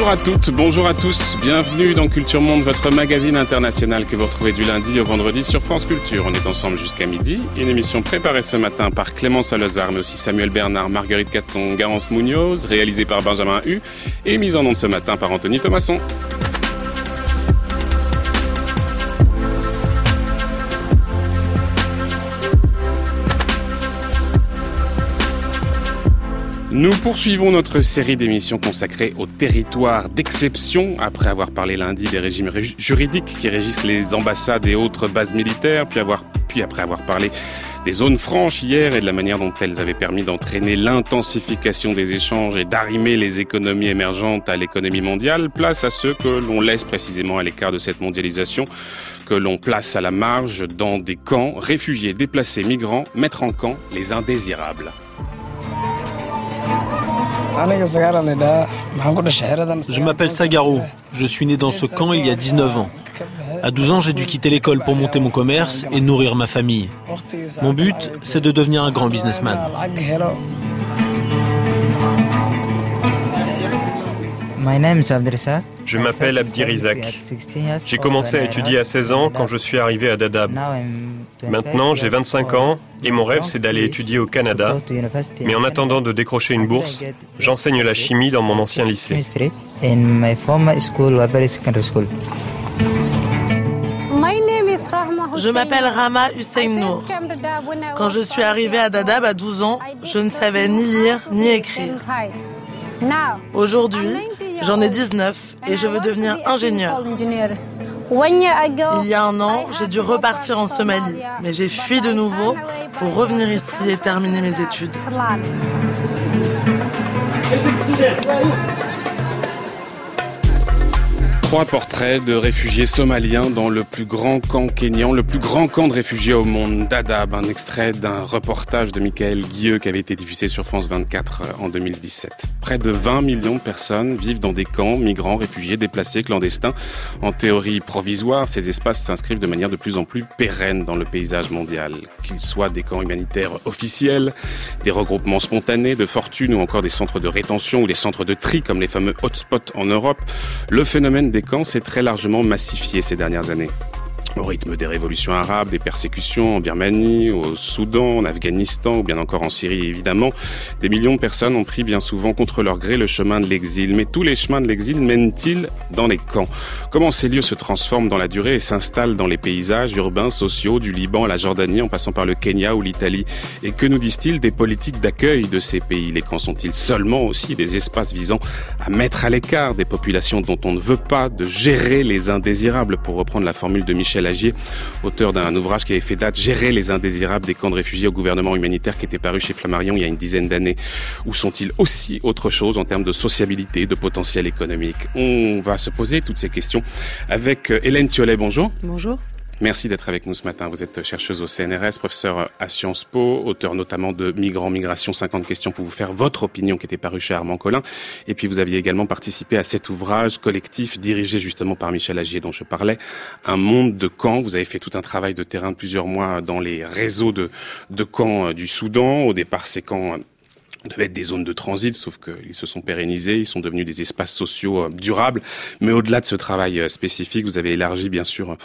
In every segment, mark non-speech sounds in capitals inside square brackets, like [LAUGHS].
Bonjour à toutes, bonjour à tous, bienvenue dans Culture Monde, votre magazine international que vous retrouvez du lundi au vendredi sur France Culture. On est ensemble jusqu'à midi, une émission préparée ce matin par Clémence Alozard, mais aussi Samuel Bernard, Marguerite Caton, Garance Munoz, réalisée par Benjamin Hu et mise en onde ce matin par Anthony Thomasson. Nous poursuivons notre série d'émissions consacrées au territoire d'exception, après avoir parlé lundi des régimes juridiques qui régissent les ambassades et autres bases militaires, puis, puis après avoir parlé des zones franches hier et de la manière dont elles avaient permis d'entraîner l'intensification des échanges et d'arrimer les économies émergentes à l'économie mondiale, place à ceux que l'on laisse précisément à l'écart de cette mondialisation, que l'on place à la marge dans des camps, réfugiés, déplacés, migrants, mettre en camp les indésirables. Je m'appelle Sagaro. Je suis né dans ce camp il y a 19 ans. À 12 ans, j'ai dû quitter l'école pour monter mon commerce et nourrir ma famille. Mon but, c'est de devenir un grand businessman. Je m'appelle Abdirizak. J'ai commencé à étudier à 16 ans quand je suis arrivé à Dadaab. Maintenant, j'ai 25 ans et mon rêve, c'est d'aller étudier au Canada. Mais en attendant de décrocher une bourse, j'enseigne la chimie dans mon ancien lycée. Je m'appelle Rama Hussein Nour. Quand je suis arrivé à Dadaab à 12 ans, je ne savais ni lire ni écrire. Aujourd'hui, j'en ai 19 et je veux devenir ingénieur. Il y a un an, j'ai dû repartir en Somalie, mais j'ai fui de nouveau pour revenir ici et terminer mes études. Trois portraits de réfugiés somaliens dans le plus grand camp kényan, le plus grand camp de réfugiés au monde, Dadaab, un extrait d'un reportage de Michael Guilleux qui avait été diffusé sur France 24 euh, en 2017. Près de 20 millions de personnes vivent dans des camps, migrants, réfugiés, déplacés, clandestins. En théorie provisoire, ces espaces s'inscrivent de manière de plus en plus pérenne dans le paysage mondial. Qu'ils soient des camps humanitaires officiels, des regroupements spontanés de fortune ou encore des centres de rétention ou des centres de tri comme les fameux hotspots en Europe, le phénomène des camps s'est très largement massifié ces dernières années au rythme des révolutions arabes, des persécutions en Birmanie, au Soudan, en Afghanistan ou bien encore en Syrie évidemment, des millions de personnes ont pris bien souvent contre leur gré le chemin de l'exil. Mais tous les chemins de l'exil mènent-ils dans les camps? Comment ces lieux se transforment dans la durée et s'installent dans les paysages urbains, sociaux du Liban à la Jordanie en passant par le Kenya ou l'Italie? Et que nous disent-ils des politiques d'accueil de ces pays? Les camps sont-ils seulement aussi des espaces visant à mettre à l'écart des populations dont on ne veut pas de gérer les indésirables? Pour reprendre la formule de Michel Auteur d'un ouvrage qui avait fait date Gérer les indésirables des camps de réfugiés au gouvernement humanitaire qui était paru chez Flammarion il y a une dizaine d'années. Où sont-ils aussi autre chose en termes de sociabilité, de potentiel économique? On va se poser toutes ces questions avec euh, Hélène Thiollet. Bonjour. Bonjour. Merci d'être avec nous ce matin. Vous êtes chercheuse au CNRS, professeur à Sciences Po, auteur notamment de Migrants, Migration, 50 questions pour vous faire votre opinion qui était parue chez Armand Collin. Et puis vous aviez également participé à cet ouvrage collectif dirigé justement par Michel Agier dont je parlais, Un monde de camps. Vous avez fait tout un travail de terrain plusieurs mois dans les réseaux de, de camps du Soudan. Au départ, ces camps devaient être des zones de transit, sauf qu'ils se sont pérennisés, ils sont devenus des espaces sociaux euh, durables. Mais au-delà de ce travail euh, spécifique, vous avez élargi bien sûr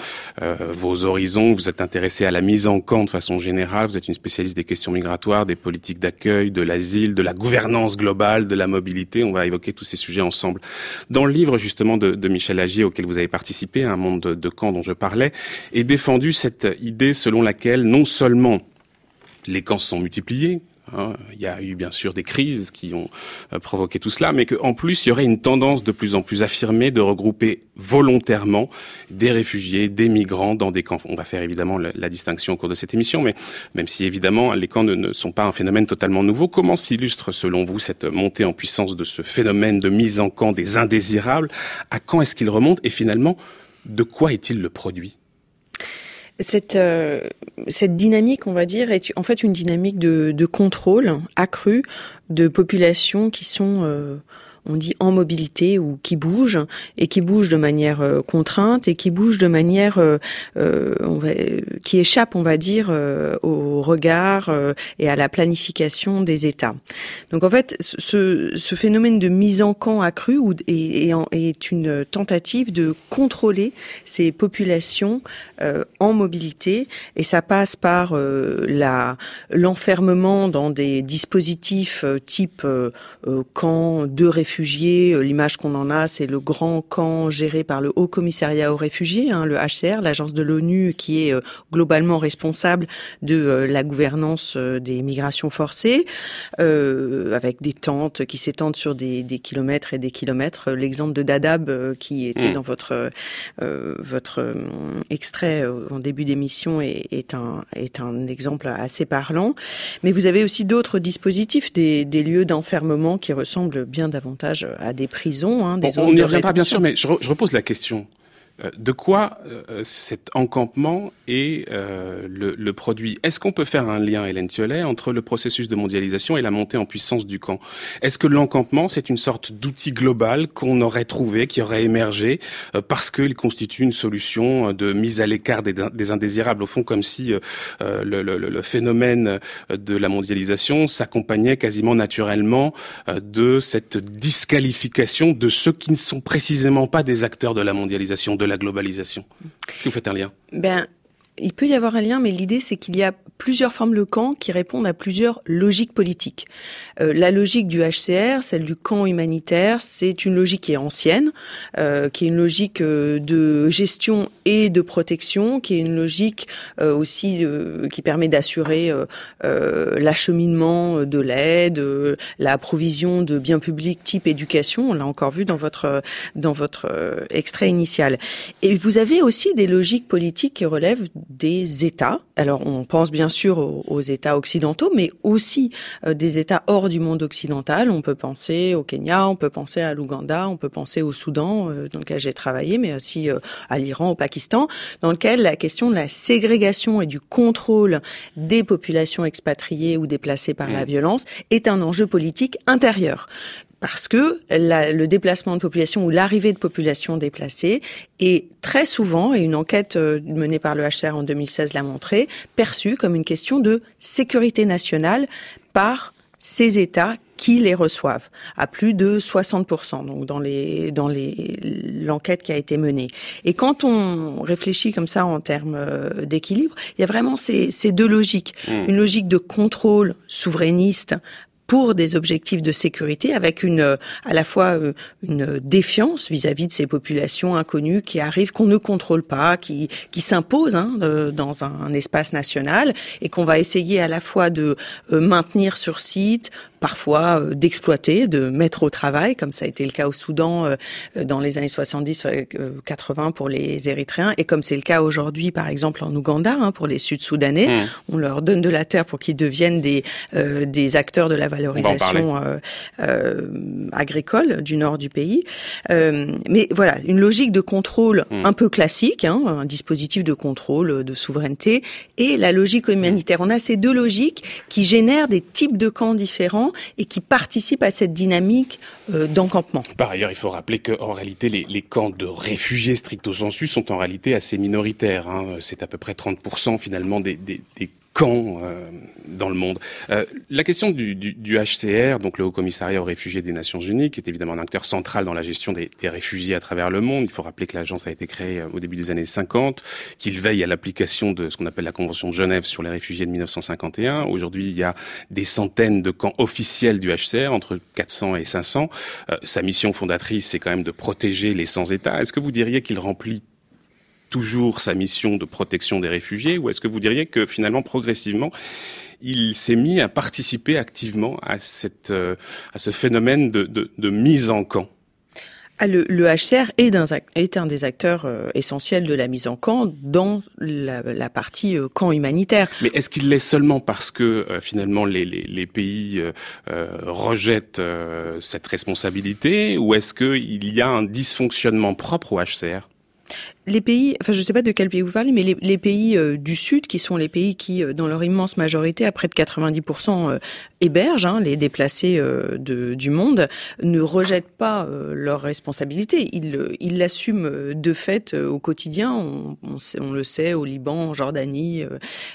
euh, vos horizons, vous êtes intéressé à la mise en camp de façon générale, vous êtes une spécialiste des questions migratoires, des politiques d'accueil, de l'asile, de la gouvernance globale, de la mobilité. On va évoquer tous ces sujets ensemble. Dans le livre justement de, Michel Agier auquel vous avez participé, Un monde de, de camps dont je parlais, est défendu cette idée selon laquelle non seulement les camps sont multipliés, il y a eu bien sûr des crises qui ont euh, provoqué tout cela, mais qu'en plus il y aurait une tendance de plus en plus affirmée de regrouper volontairement des réfugiés, des migrants dans des camps. On va faire évidemment la, distinction au cours de cette émission, mais même si évidemment les camps ne, ne sont pas un phénomène totalement nouveau, comment s'illustre selon vous cette montée en puissance de ce phénomène de mise en camp des indésirables? À quand est-ce qu'il remonte? Et finalement, de quoi est-il le produit? Cette, euh, cette dynamique, on va dire, est en fait une dynamique de, de contrôle accru de populations qui sont, euh, on dit en mobilité ou qui bougent et qui bougent de manière contrainte et qui bougent de manière on va, qui échappe, on va dire, au regard et à la planification des États. Donc en fait, ce, ce phénomène de mise en camp accrue est, est, une tentative de contrôler ces populations en mobilité et ça passe par la l'enfermement dans des dispositifs euh, type euh, euh, camp de réfugiés. L'image qu'on en a, c'est le grand camp géré par le Haut Commissariat aux réfugiés, hein, le HCR, l'agence de l'ONU qui est globalement responsable de la gouvernance des migrations forcées, avec des tentes qui s'étendent sur des, des, kilomètres et des kilomètres. L'exemple de Dadaab qui était mm. dans votre votre extrait en début d'émission est, est, un est un exemple assez parlant. Mais vous avez aussi d'autres dispositifs, des, des lieux d'enfermement qui ressemblent bien davantage à des prisons. Hein, des on n'y reviendra bien sûr, mais je, je repose la question. Euh, de quoi euh, cet encampement est euh, le, produit? Est-ce qu'on peut faire un lien, Hélène Thiollet, entre le processus de mondialisation et la montée en puissance du camp? Est-ce que l'encampement, c'est une sorte d'outil global qu'on aurait trouvé, qui aurait émergé, parce qu'il constitue une solution de mise à l'écart des, indésirables, au fond, comme si le, phénomène de la mondialisation s'accompagnait quasiment naturellement de cette disqualification de ceux qui ne sont précisément pas des acteurs de la mondialisation, la globalisation. Est-ce que vous faites un lien? Ben, il peut y avoir un lien, mais l'idée c'est qu'il y a plusieurs formes de camp qui répondent à plusieurs logiques politiques. Euh, la logique du HCR, celle du camp humanitaire, c'est une logique qui est ancienne, euh, qui est une logique euh, de gestion et de protection, qui est une logique euh, aussi euh, qui permet d'assurer l'acheminement de l'aide, la provision de biens publics type éducation. On l'a encore vu dans votre dans votre extrait initial. Et vous avez aussi des logiques politiques qui relèvent des États. Alors on pense bien sûr aux, États occidentaux, mais aussi euh, des États hors du monde occidental. On peut penser au Kenya, on peut penser à l'Ouganda, on peut penser au Soudan, euh, dans lequel j'ai travaillé, mais aussi euh, à l'Iran, au Pakistan, dans lequel la question de la ségrégation et du contrôle des populations expatriées ou déplacées par la mmh. violence est un enjeu politique intérieur parce que le déplacement de population ou l'arrivée de population déplacée est très souvent, et une enquête euh, menée par le HCR en 2016 l'a montré, perçue comme une question de sécurité nationale par ces États qui les reçoivent à plus de 60%, donc dans les dans les l'enquête qui a été menée. Et quand on réfléchit comme ça en termes euh, d'équilibre, il y a vraiment ces, ces deux logiques. Mmh. Une logique de contrôle souverainiste pour des objectifs de sécurité, avec une à la fois euh, une défiance vis-à-vis de ces populations inconnues qui arrivent, qu'on ne contrôle pas, qui qui s'imposent hein, dans un, espace national, et qu'on va essayer à la fois de euh, maintenir sur site, parfois euh, d'exploiter, de mettre au travail, comme ça a été le cas au Soudan euh, dans les années 70-80 euh, pour les Érythréens, et comme c'est le cas aujourd'hui, par exemple en Ouganda, hein, pour les Sud-Soudanais. Mmh. On leur donne de la terre pour qu'ils deviennent des des acteurs de la valorisation agricole du nord du pays. mais voilà, une logique de contrôle mmh. un peu classique, hein, un dispositif de contrôle de souveraineté, et la logique humanitaire. On a ces deux logiques qui génèrent des types de camps différents et qui participent à cette dynamique euh, d'encampement. Par ailleurs, il faut rappeler qu'en réalité, les, camps de réfugiés stricto sensu sont en réalité assez minoritaires. Hein. C'est à peu près 30% finalement des, des, des camps euh, dans le monde. Euh, la question du, du, du, HCR, donc le Haut Commissariat aux réfugiés des Nations Unies, qui est évidemment un acteur central dans la gestion des, des réfugiés à travers le monde. Il faut rappeler que l'agence a été créée euh, au début des années 50, qu'il veille à l'application de ce qu'on appelle la Convention de Genève sur les réfugiés de 1951. Aujourd'hui, il y a des centaines de camps officiels du HCR, entre 400 et 500. Euh, sa mission fondatrice, c'est quand même de protéger les sans-État. Est-ce que vous diriez qu'il remplit toujours sa mission de protection des réfugiés ou est-ce que vous diriez que finalement progressivement il s'est mis à participer activement à cette euh, à ce phénomène de, de, de mise en camp? Ah, le, le, HCR est un, est un des acteurs euh, essentiels de la mise en camp dans la, la partie euh, camp humanitaire. Mais est-ce qu'il l'est seulement parce que finalement les, les, les pays rejettent cette responsabilité ou est-ce qu'il y a un dysfonctionnement propre au HCR Les pays, enfin je ne sais pas de quel pays vous parlez, mais les, pays euh, du Sud, qui sont les pays qui, euh, dans leur immense majorité, à près de 90%, euh, hébergent hein, les déplacés du monde, ne rejettent pas leurs responsabilités. Ils l'assument de fait au quotidien. On, le sait au Liban, en Jordanie,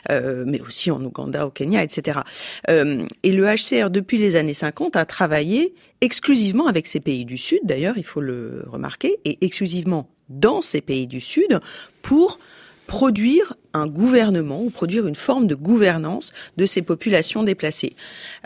mais aussi en Ouganda, au Kenya, etc. et le HCR, depuis les années 50, a travaillé exclusivement avec ces pays du Sud, d'ailleurs, il faut le remarquer, et exclusivement dans ces pays du Sud pour produire un gouvernement ou produire une forme de gouvernance de ces populations déplacées.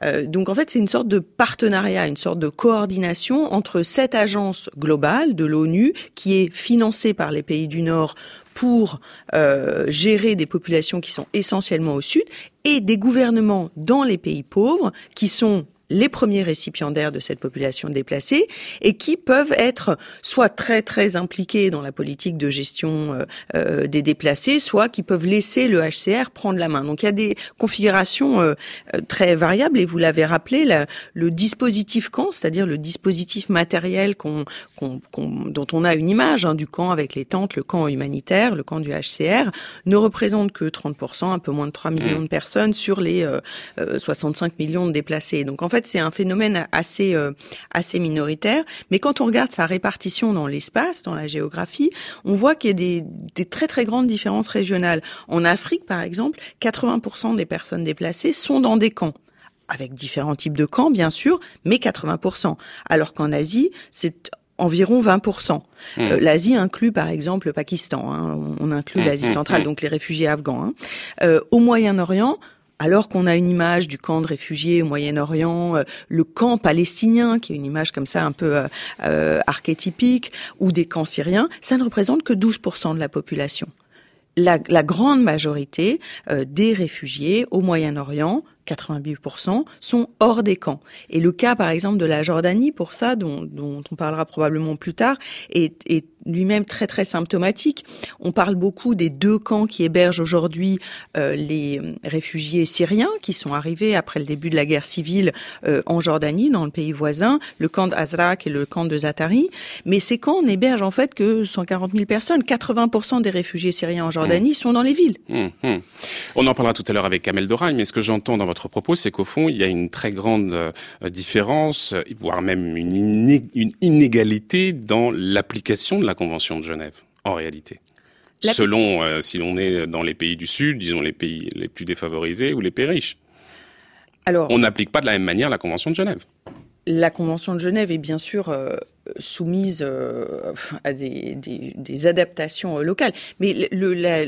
Euh, donc en fait, c'est une sorte de partenariat, une sorte de coordination entre cette agence globale de l'ONU qui est financée par les pays du Nord pour euh, gérer des populations qui sont essentiellement au sud et des gouvernements dans les pays pauvres qui sont les premiers récipiendaires de cette population déplacée et qui peuvent être soit très très impliqués dans la politique de gestion euh, euh, des déplacés, soit qui peuvent laisser le HCR prendre la main. Donc il y a des configurations euh, très variables et vous l'avez rappelé, le dispositif camp, c'est-à-dire le dispositif matériel qu'on, dont on a une image hein, du camp avec les tentes, le camp humanitaire, le camp du HCR, ne représente que 30%, un peu moins de 3 millions mmh. de personnes sur les 65 millions de déplacés. Donc en fait, c'est un phénomène assez euh, assez minoritaire. Mais quand on regarde sa répartition dans l'espace, dans la géographie, on voit qu'il y a des, des très très grandes différences régionales. En Afrique, par exemple, 80% des personnes déplacées sont dans des camps avec différents types de camps, bien sûr, mais 80%. Alors qu'en Asie, c'est environ 20%. Mmh. Euh, L'Asie inclut par exemple le Pakistan, hein. on inclut mmh, l'Asie mmh, centrale, donc les réfugiés afghans. Hein. Euh, au Moyen-Orient, alors qu'on a une image du camp de réfugiés au Moyen-Orient, euh, le camp palestinien, qui est une image comme ça un peu euh, euh, archétypique, ou des camps syriens, ça ne représente que 12% de la population. La, grande majorité des réfugiés au Moyen-Orient 88% sont hors des camps. Et le cas, par exemple, de la Jordanie, pour ça, dont, on parlera probablement plus tard, est, lui-même très très symptomatique. On parle beaucoup des deux camps qui hébergent aujourd'hui euh, les réfugiés syriens qui sont arrivés après le début de la guerre civile euh, en Jordanie, dans le pays voisin, le camp d'Azraq et le camp de Zatari. Mais ces camps n'hébergent en fait que 140 000 personnes. 80% des réfugiés syriens en Jordanie mmh. sont dans les villes. Mmh, mmh. On en parlera tout à l'heure avec Kamel Doraï, mais ce que j'entends dans votre propos, c'est qu'au fond, il y a une très grande euh, différence, voire même une, inégalité dans l'application de la Convention de Genève, en réalité. Selon euh, si l'on est dans les pays du Sud, disons les pays les plus défavorisés ou les pays riches. Alors, on n'applique pas de la même manière la Convention de Genève. La Convention de Genève est bien sûr euh, soumise euh, à des, des, adaptations euh, locales. Mais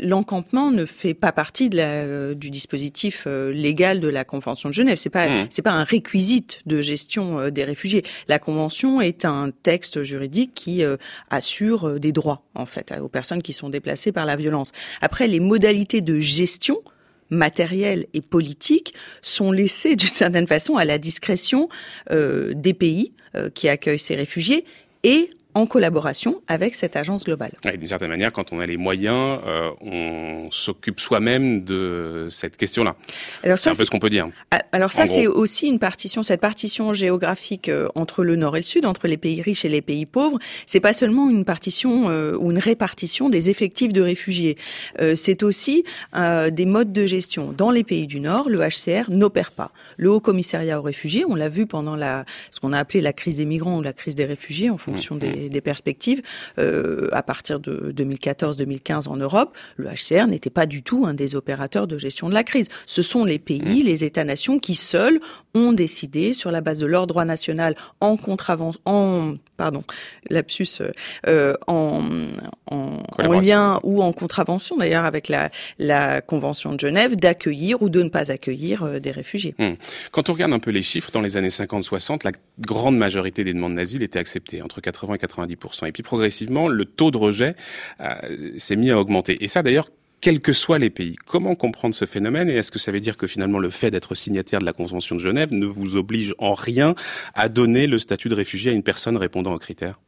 l'encampement ne fait pas partie de la, euh, du dispositif légal de la Convention de Genève. C'est pas mmh. c'est pas un réquisite de gestion des réfugiés. La Convention est un texte juridique qui assure des droits en fait aux personnes qui sont déplacées par la violence. Après, les modalités de gestion matérielles et politiques sont laissées d'une certaine façon à la discrétion des pays euh, qui accueille ces réfugiés et en collaboration avec cette agence globale. D'une certaine manière, quand on a les moyens, euh, on s'occupe soi-même de cette question-là. C'est un peu ce qu'on peut dire. Ah, alors ça, c'est aussi une partition, cette partition géographique euh, entre le nord et le sud, entre les pays riches et les pays pauvres. C'est pas seulement une partition euh, ou une répartition des effectifs de réfugiés. c'est aussi des modes de gestion. Dans les pays du nord, le HCR n'opère pas. Le Haut Commissariat aux réfugiés, on l'a vu pendant la, ce qu'on a appelé la crise des migrants ou la crise des réfugiés, en fonction mmh, des des, perspectives, euh, à partir de 2014-2015 en Europe, le HCR n'était pas du tout un des opérateurs de gestion de la crise. Ce sont les pays, mmh. les États-nations qui seuls ont décidé, sur la base de leur droit national, en contravention, en pardon, lapsus, euh, en, en, lien ou en contravention d'ailleurs avec la, la Convention de Genève, d'accueillir ou de ne pas accueillir euh, des réfugiés. Mmh. Quand on regarde un peu les chiffres, dans les années 50-60, la grande majorité des demandes d'asile étaient acceptées, entre 80 et 90%. Et puis progressivement, le taux de rejet euh, s'est mis à augmenter. Et ça d'ailleurs, quels que soient les pays. Comment comprendre ce phénomène et est-ce que ça veut dire que finalement le fait d'être signataire de la Convention de Genève ne vous oblige en rien à donner le statut de réfugié à une personne répondant aux critères?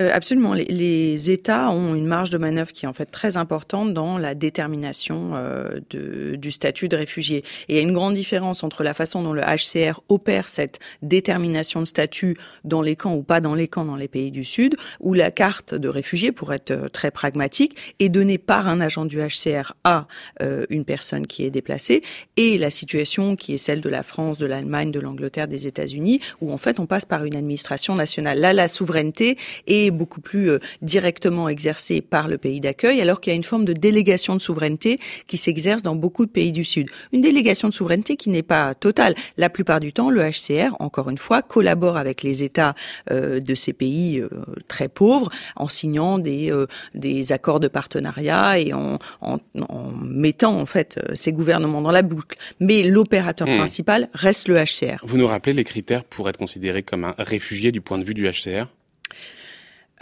Euh, absolument. Les, les, États ont une marge de manœuvre qui est en fait très importante dans la détermination euh, de, du statut de réfugié. Et il y a une grande différence entre la façon dont le HCR opère cette détermination de statut dans les camps ou pas dans les camps dans les pays du Sud, où la carte de réfugié, pour être euh, très pragmatique, est donnée par un agent du HCR à euh, une personne qui est déplacée, et la situation qui est celle de la France, de l'Allemagne, de l'Angleterre, des États-Unis, où en fait on passe par une administration nationale. Là, la souveraineté est beaucoup plus euh, directement exercée par le pays d'accueil, alors qu'il y a une forme de délégation de souveraineté qui s'exerce dans beaucoup de pays du Sud. Une délégation de souveraineté qui n'est pas totale. La plupart du temps, le HCR, encore une fois, collabore avec les États euh, de ces pays euh, très pauvres en signant des, des accords de partenariat et en, en, en, mettant en fait ces gouvernements dans la boucle. Mais l'opérateur hmm. principal reste le HCR. Vous nous rappelez les critères pour être considéré comme un réfugié du point de vue du HCR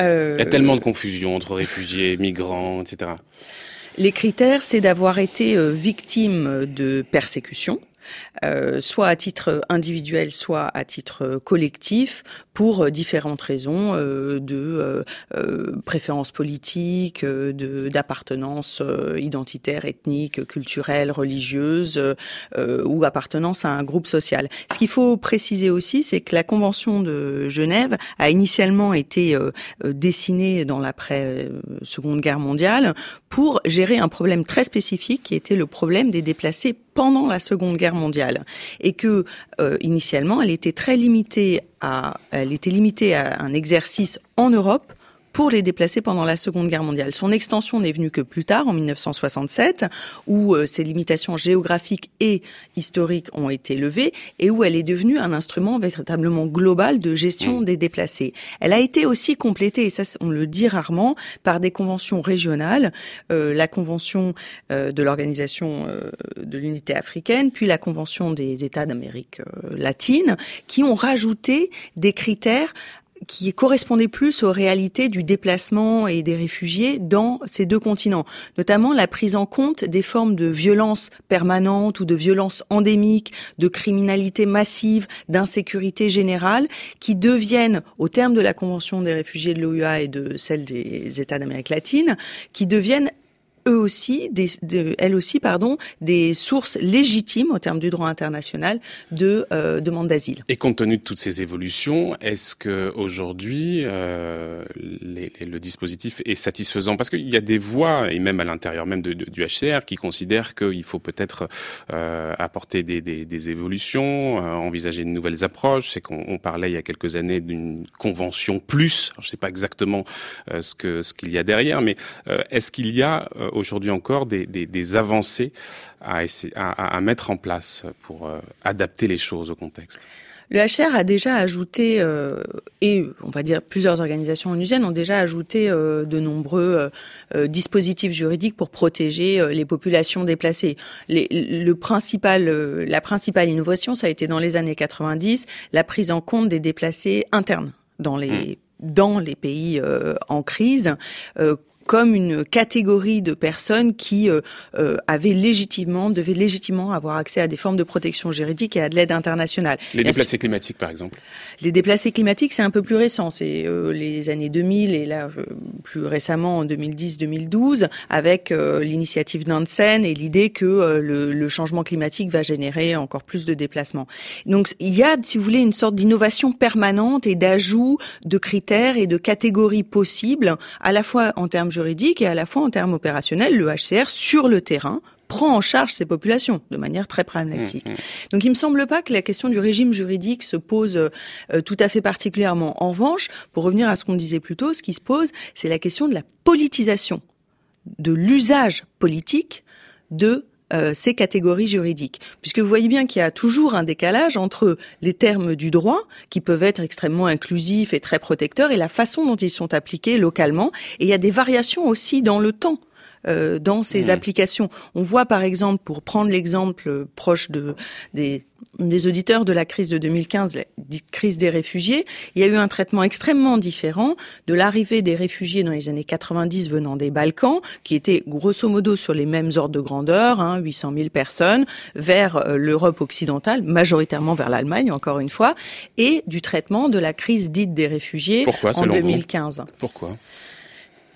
euh... Il y a tellement de confusion entre réfugiés, migrants, etc. Les critères, c'est d'avoir été euh, victime de persécution, euh, soit à titre individuel, soit à titre collectif, pour différentes raisons euh, de euh, préférence politique, de d'appartenance identitaire, ethnique, culturelle, religieuse ou appartenance à un groupe social. Ce qu'il faut préciser aussi, c'est que la Convention de Genève a initialement été dessinée dans l'après Seconde Guerre mondiale pour gérer un problème très spécifique qui était le problème des déplacés pendant la Seconde Guerre mondiale et que euh, initialement elle était très limitée elle était limitée à un exercice en Europe pour les déplacer pendant la Seconde Guerre mondiale. Son extension n'est venue que plus tard, en 1967, où euh, ces limitations géographiques et historiques ont été levées et où elle est devenue un instrument véritablement global de gestion mmh. des déplacés. Elle a été aussi complétée, et ça on le dit rarement, par des conventions régionales, euh, la convention euh, de l'organisation euh, de l'unité africaine, puis la convention des États d'Amérique latine, qui ont rajouté des critères qui correspondait plus aux réalités du déplacement et des réfugiés dans ces deux continents, notamment la prise en compte des formes de violence permanente ou de violence endémique, de criminalité massive, d'insécurité générale, qui deviennent, au terme de la Convention des réfugiés de l'OUA et de celle des États d'Amérique latine, qui deviennent eux aussi, elles aussi, pardon, des sources légitimes au terme du droit international de euh, demande d'asile. Et compte tenu de toutes ces évolutions, est-ce que aujourd'hui euh, le dispositif est satisfaisant? Parce qu'il y a des voix, et même à l'intérieur même du HCR, qui considèrent qu'il faut peut-être euh, apporter des, des, des évolutions, euh, envisager de nouvelles approches. C'est qu'on parlait il y a quelques années d'une convention plus. Je ne sais pas exactement euh, ce que ce qu'il y a derrière, mais euh, est-ce qu'il y a aujourd'hui encore des, des, des avancées à, essayer, à, à, mettre en place pour euh, adapter les choses au contexte le HR a déjà ajouté, euh, et on va dire plusieurs organisations onusiennes ont déjà ajouté euh, de nombreux euh, dispositifs juridiques pour protéger les populations déplacées. Les, le principal, la principale innovation, ça a été dans les années 90, la prise en compte des déplacés internes dans les, mmh. dans les pays en crise comme une catégorie de personnes qui euh, euh, avaient légitimement, devaient légitimement avoir accès à des formes de protection juridique et à de l'aide internationale. Les déplacés climatiques, par exemple Les déplacés climatiques, c'est un peu plus récent. C'est euh, les années 2000 et là, euh, plus récemment en 2010-2012, avec euh, l'initiative Nansen et l'idée que euh, le, le, changement climatique va générer encore plus de déplacements. Donc, il y a, si vous voulez, une sorte d'innovation permanente et d'ajout de critères et de catégories possibles, à la fois en termes juridique et à la fois en termes opérationnels, le HCR sur le terrain prend en charge ces populations de manière très pragmatique. Mmh, mmh. Donc il me semble pas que la question du régime juridique se pose euh, tout à fait particulièrement. En revanche, pour revenir à ce qu'on disait plus tôt, ce qui se pose, c'est la question de la politisation, de l'usage politique de euh, ces catégories juridiques. Puisque vous voyez bien qu'il y a toujours un décalage entre les termes du droit, qui peuvent être extrêmement inclusifs et très protecteurs, et la façon dont ils sont appliqués localement. Et il y a des variations aussi dans le temps. Dans ses mmh. applications. On voit par exemple, pour prendre l'exemple proche de des des auditeurs de la crise de 2015, la crise des réfugiés, il y a eu un traitement extrêmement différent de l'arrivée des réfugiés dans les années 90 venant des Balkans, qui étaient grosso modo sur les mêmes ordres de grandeur, hein, 800 000 personnes, vers euh, l'Europe occidentale, majoritairement vers l'Allemagne, encore une fois, et du traitement de la crise dite des réfugiés en 2015. Pourquoi?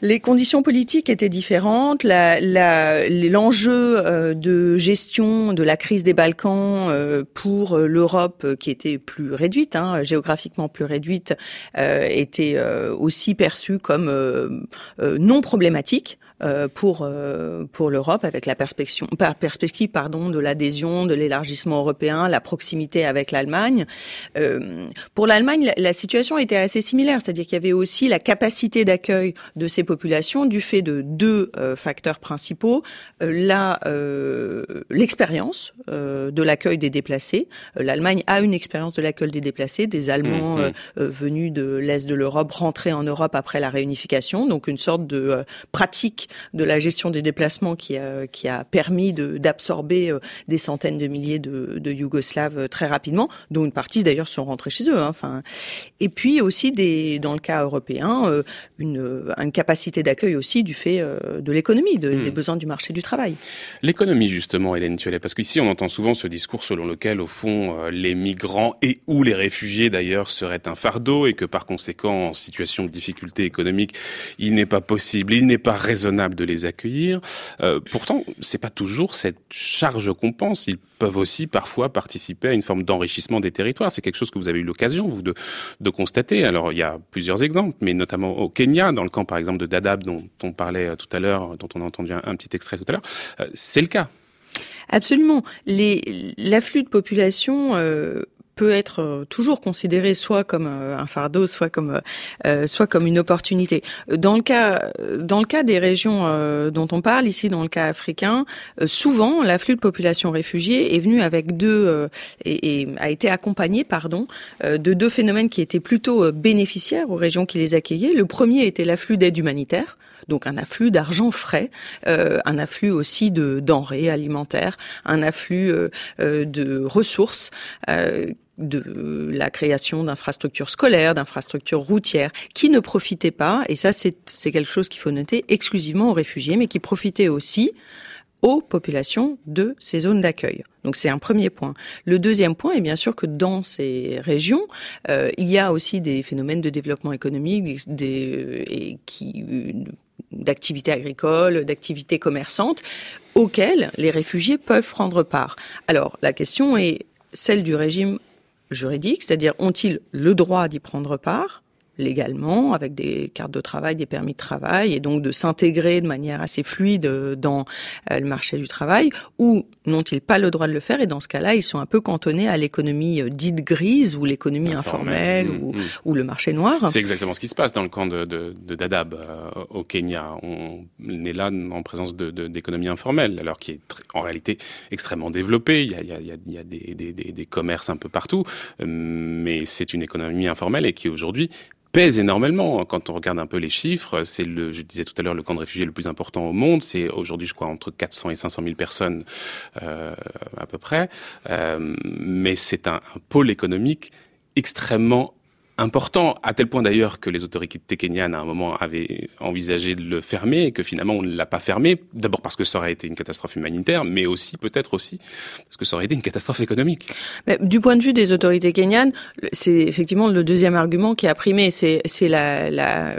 Les conditions politiques étaient différentes. L'enjeu euh, de gestion de la crise des Balkans euh, pour l'Europe, euh, qui était plus réduite, hein, géographiquement plus réduite, était aussi perçu comme non problématique. Euh, pour euh, pour l'Europe avec la perspective perspective pardon de l'adhésion de l'élargissement européen la proximité avec l'Allemagne. Euh, pour l'Allemagne la, situation était assez similaire c'est-à-dire qu'il y avait aussi la capacité d'accueil de ces populations du fait de deux facteurs principaux. La l'expérience de l'accueil des déplacés. l'Allemagne a une expérience de l'accueil des déplacés des Allemands mmh, mmh. venus de l'est de l'Europe rentrés en Europe après la réunification. Donc une sorte de pratique de la gestion des déplacements qui a, qui a permis d'absorber euh, des centaines de milliers de, de, Yougoslaves euh, très rapidement, dont une partie d'ailleurs sont rentrés chez eux. Hein, enfin, et puis aussi des, dans le cas européen, euh, une, une capacité d'accueil aussi du fait de l'économie, de, des hmm. besoins du marché du travail. L'économie justement, Hélène Thiolet, parce qu'ici on entend souvent ce discours selon lequel au fond les migrants et ou les réfugiés d'ailleurs seraient un fardeau et que par conséquent en situation de difficulté économique, il n'est pas possible, il n'est pas raisonnable de les accueillir. Euh, pourtant, c'est pas toujours cette charge qu'on pense. Ils peuvent aussi parfois participer à une forme d'enrichissement des territoires. C'est quelque chose que vous avez eu l'occasion vous de, constater. Alors il y a plusieurs exemples, mais notamment au Kenya, dans le camp par exemple de Dadaab dont on parlait euh, tout à l'heure, dont on a entendu un, petit extrait tout à l'heure, euh, c'est le cas. Absolument. L'afflux de population euh, peut être euh, toujours considéré soit comme euh, un fardeau, soit comme euh, soit comme une opportunité. Dans le cas dans le cas des régions dont on parle ici, dans le cas africain, souvent l'afflux de population réfugiée est venu avec deux et, et, a été accompagné pardon de deux phénomènes qui étaient plutôt bénéficiaires aux régions qui les accueillaient. Le premier était l'afflux d'aide humanitaire donc un afflux d'argent frais, euh, un afflux aussi de denrées alimentaires, un afflux euh, de ressources de la création d'infrastructures scolaires, d'infrastructures routières, qui ne profitaient pas, et ça c'est quelque chose qu'il faut noter, exclusivement aux réfugiés, mais qui profitaient aussi aux populations de ces zones d'accueil. Donc c'est un premier point. Le deuxième point est bien sûr que dans ces régions, euh, il y a aussi des phénomènes de développement économique des, et qui d'activités agricoles, d'activités commerçantes, auxquelles les réfugiés peuvent prendre part. Alors la question est celle du régime juridique, c'est-à-dire ont-ils le droit d'y prendre part légalement, avec des cartes de travail, des permis de travail, et donc de s'intégrer de manière assez fluide dans euh, le marché du travail, ou n'ont-ils pas le droit de le faire Et dans ce cas-là, ils sont un peu cantonnés à l'économie euh, dite grise, ou l'économie informelle, ou, mmh. ou, le marché noir. C'est exactement ce qui se passe dans le camp de, de, de Dadaab, euh, au Kenya. On est là en présence d'économie de, informelle, alors qui est en réalité extrêmement développée. Il y a, il y a, il y a des, des, des, des commerces un peu partout, mais c'est une économie informelle et qui aujourd'hui pèse énormément. Quand on regarde un peu les chiffres, c'est le, je disais tout à l'heure, le camp de réfugiés le plus important au monde. C'est aujourd'hui, je crois, entre 400 et 500 000 personnes euh, à peu près. Euh, mais c'est un, un pôle économique extrêmement important, à tel point d'ailleurs que les autorités kenyanes à un moment avaient envisagé de le fermer et que finalement on ne l'a pas fermé, d'abord parce que ça aurait été une catastrophe humanitaire, mais aussi peut-être aussi parce que ça aurait été une catastrophe économique. Mais du point de vue des autorités kenyanes, c'est effectivement le deuxième argument qui a primé, c'est la, la,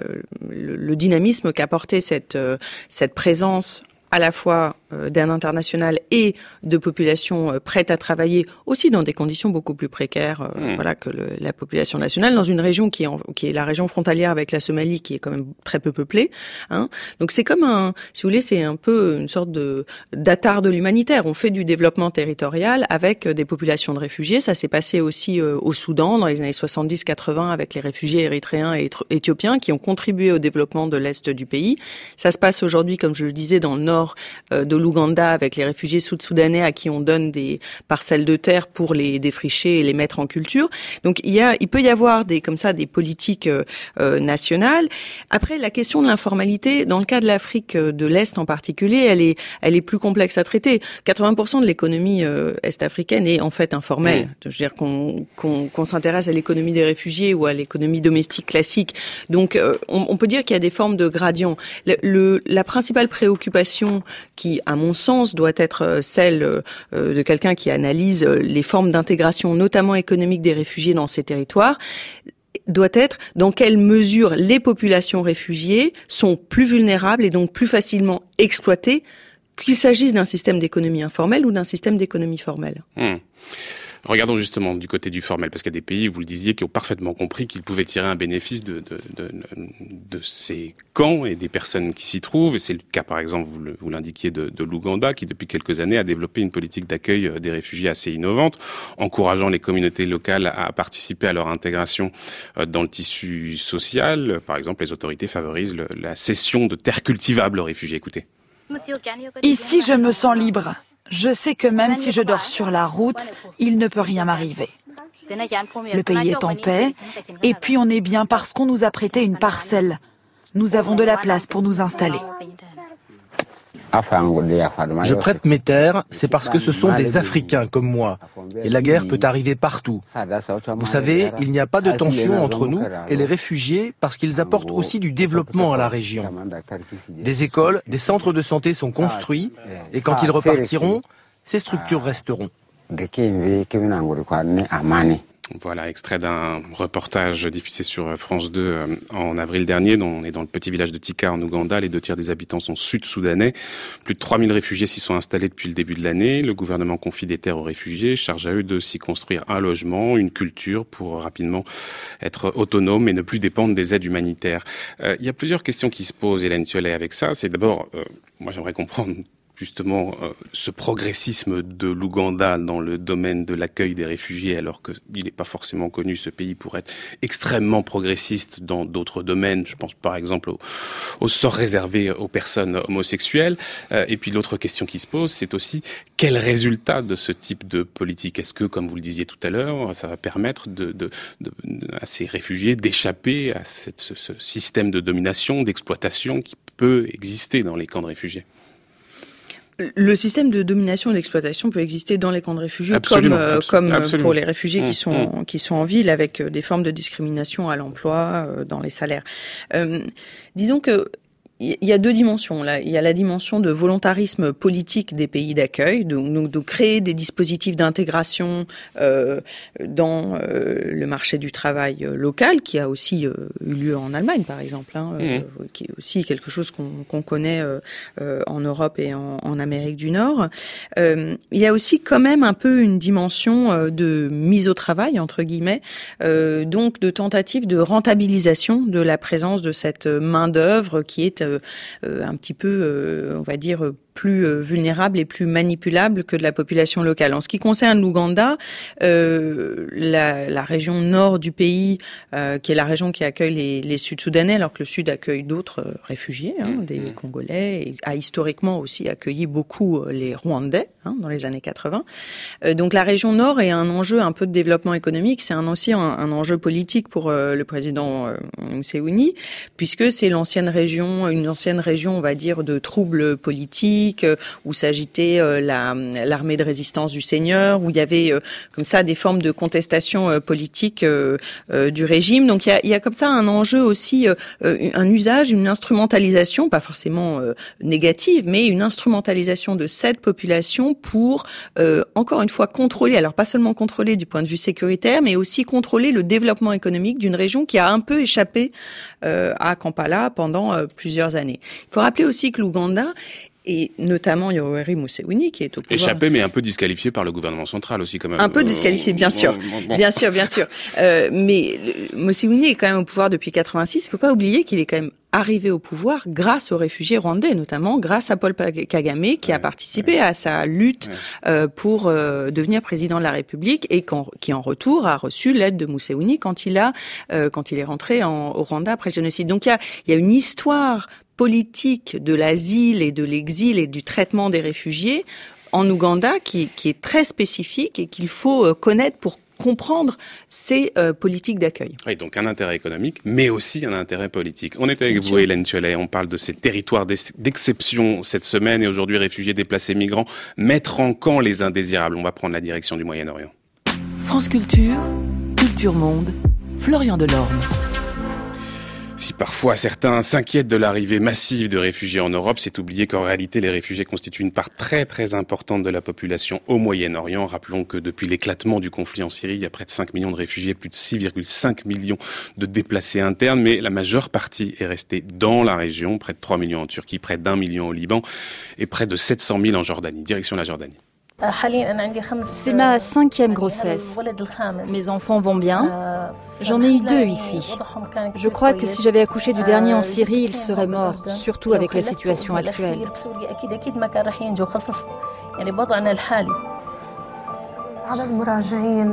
le, dynamisme qu'apportait cette, euh, cette présence à la fois d'un international et de populations euh, prêtes à travailler aussi dans des conditions beaucoup plus précaires euh, hmm. voilà que le, la population nationale dans une région qui est, en, qui est la région frontalière avec la Somalie qui est quand même très peu peuplée hein. donc c'est comme un si vous voulez c'est un peu une sorte de d'attard de l'humanitaire on fait du développement territorial avec des populations de réfugiés ça s'est passé aussi au Soudan dans les années 70-80 avec les réfugiés érythréens et éthiopiens qui ont contribué au développement de l'est du pays ça se passe aujourd'hui comme je le disais dans le nord de l'Ouganda avec les réfugiés sud-soudanais à qui on donne des parcelles de terre pour les défricher et les mettre en culture. Donc il y a, il peut y avoir des comme ça des politiques euh, nationales. Après la question de l'informalité, dans le cas de l'Afrique de l'Est en particulier, elle est elle est plus complexe à traiter. 80% de l'économie est-africaine est en fait informelle. Mmh. Je veux dire qu'on qu'on s'intéresse à l'économie des réfugiés ou à l'économie domestique classique. Donc on, on peut dire qu'il y a des formes de gradient. Le, la principale préoccupation qui, à mon sens, doit être euh, celle euh, de quelqu'un qui analyse euh, les formes d'intégration, notamment économique des réfugiés dans ces territoires, doit être dans quelle mesure les populations réfugiées sont plus vulnérables et donc plus facilement exploitées, qu'il s'agisse d'un système d'économie informelle ou d'un système d'économie formelle. Hmm. Regardons justement du côté du formel, parce qu'il y a des pays, vous le disiez, qui ont parfaitement compris qu'ils pouvaient tirer un bénéfice de, de, de, de, ces camps et des personnes qui s'y trouvent. Et c'est le cas, par exemple, vous l'indiquiez, de, de l'Ouganda, qui depuis quelques années a développé une politique d'accueil euh, des réfugiés assez innovante, encourageant les communautés locales à participer à leur intégration euh, dans le tissu social. Par exemple, les autorités favorisent la cession de terres cultivables aux réfugiés. Écoutez. Ici, je me sens libre. Je sais que même si je dors sur la route, il ne peut rien m'arriver. Le pays est en paix, et puis on est bien parce qu'on nous a prêté une parcelle. Nous avons de la place pour nous installer. Je prête mes terres, c'est parce que ce sont des Africains comme moi. Et la guerre peut arriver partout. Vous savez, il n'y a pas de tension entre nous et les réfugiés parce qu'ils apportent aussi du développement à la région. Des écoles, des centres de santé sont construits et quand ils repartiront, ces structures resteront. Voilà, extrait d'un reportage diffusé sur France 2 euh, en avril dernier. On est dans le petit village de Tika en Ouganda. Les deux tiers des habitants sont sud-soudanais. Plus de 3000 réfugiés s'y sont installés depuis le début de l'année. Le gouvernement confie des terres aux réfugiés, charge à eux de s'y construire un logement, une culture pour rapidement être autonomes et ne plus dépendre des aides humanitaires. Euh, il y a plusieurs questions qui se posent, Hélène Thiolet, avec ça. C'est d'abord, euh, moi j'aimerais comprendre justement euh, ce progressisme de l'Ouganda dans le domaine de l'accueil des réfugiés, alors qu'il n'est pas forcément connu ce pays pour être extrêmement progressiste dans d'autres domaines. Je pense par exemple au, sort réservé aux personnes homosexuelles. Euh, et puis l'autre question qui se pose, c'est aussi quel résultat de ce type de politique? Est-ce que, comme vous le disiez tout à l'heure, ça va permettre de, de, de, à ces réfugiés d'échapper à ce, ce système de domination, d'exploitation qui peut exister dans les camps de réfugiés? Le système de domination et d'exploitation peut exister dans les camps de réfugiés comme, euh, comme pour les réfugiés qui mmh, sont mmh. qui sont en ville avec euh, des formes de discrimination à l'emploi, euh, dans les salaires. disons que il y a deux dimensions là. Il y a la dimension de volontarisme politique des pays d'accueil, donc, de créer des dispositifs d'intégration euh, dans euh, le marché du travail euh, local, qui a aussi euh, eu lieu en Allemagne, par exemple, hein, mmh. qui est aussi quelque chose qu'on connaît en Europe et en, en Amérique du Nord. il y a aussi quand même un peu une dimension de mise au travail entre guillemets, donc de tentative de rentabilisation de la présence de cette main d'œuvre qui est un petit peu, euh, on va dire, plus euh, vulnérable et plus manipulable que de la population locale. En ce qui concerne l'Ouganda, euh, la, la, région nord du pays, euh, qui est la région qui accueille les, les Sud-Soudanais, alors que le Sud accueille d'autres euh, réfugiés, hein, mmh. des Congolais, et a historiquement aussi accueilli beaucoup les Rwandais hein, dans les années 80. Euh, donc la région nord est un enjeu un peu de développement économique, c'est un, aussi un, un, enjeu politique pour le président euh, Mseouni, puisque c'est l'ancienne région, une ancienne région, on va dire, de troubles politiques euh, où s'agitait euh, l'armée de résistance du Seigneur, où il y avait euh, comme ça des formes de contestation politique du régime. Donc il y a, il y a comme ça un enjeu aussi, un usage, une instrumentalisation, pas forcément négative, mais une instrumentalisation de cette population pour encore une fois contrôler, alors pas seulement contrôler du point de vue sécuritaire, mais aussi contrôler le développement économique d'une région qui a un peu échappé à Kampala pendant plusieurs années. Il faut rappeler aussi que l'Ouganda et notamment Yoweri Museveni qui est au pouvoir. Échappé, mais un peu disqualifié par le gouvernement central aussi quand même. Un peu disqualifié, bien sûr, bien sûr, bien sûr. Euh, mais Museveni est quand même au pouvoir depuis 86. Il faut pas oublier qu'il est quand même arrivé au pouvoir grâce aux réfugiés rwandais, notamment grâce à Paul Kagame qui a participé à sa lutte euh, pour euh, devenir président de la République et qui en retour a reçu l'aide de Museveni quand il a euh, quand il est rentré en, au Rwanda après le génocide. Donc il y a, il y a une histoire politique de l'asile et de l'exil et du traitement des réfugiés en Ouganda qui, qui est très spécifique et qu'il faut euh, connaître pour comprendre ces euh, politiques d'accueil. Oui, donc un intérêt économique, mais aussi un intérêt politique. On est avec vous, Hélène Thiolet. On parle de ces territoires d'exception cette semaine et aujourd'hui réfugiés, déplacés, migrants, mettre en camp les indésirables. On va prendre la direction du Moyen-Orient. France Culture, Culture Monde, Florian Delorme. Si parfois certains s'inquiètent de l'arrivée massive de réfugiés en Europe, c'est oublier qu'en réalité les réfugiés constituent une part très très importante de la population au Moyen-Orient. Rappelons que depuis l'éclatement du conflit en Syrie, il y a près de 5 millions de réfugiés, plus de 6,5 millions de déplacés internes, mais la majeure partie est restée dans la région, près de 3 millions en Turquie, près d'un million au Liban et près de 700 000 en Jordanie, direction la Jordanie. C'est ma cinquième grossesse. Mes enfants vont bien. J'en ai eu deux ici. Je crois que si j'avais accouché du dernier en Syrie, il serait mort, surtout avec la situation actuelle.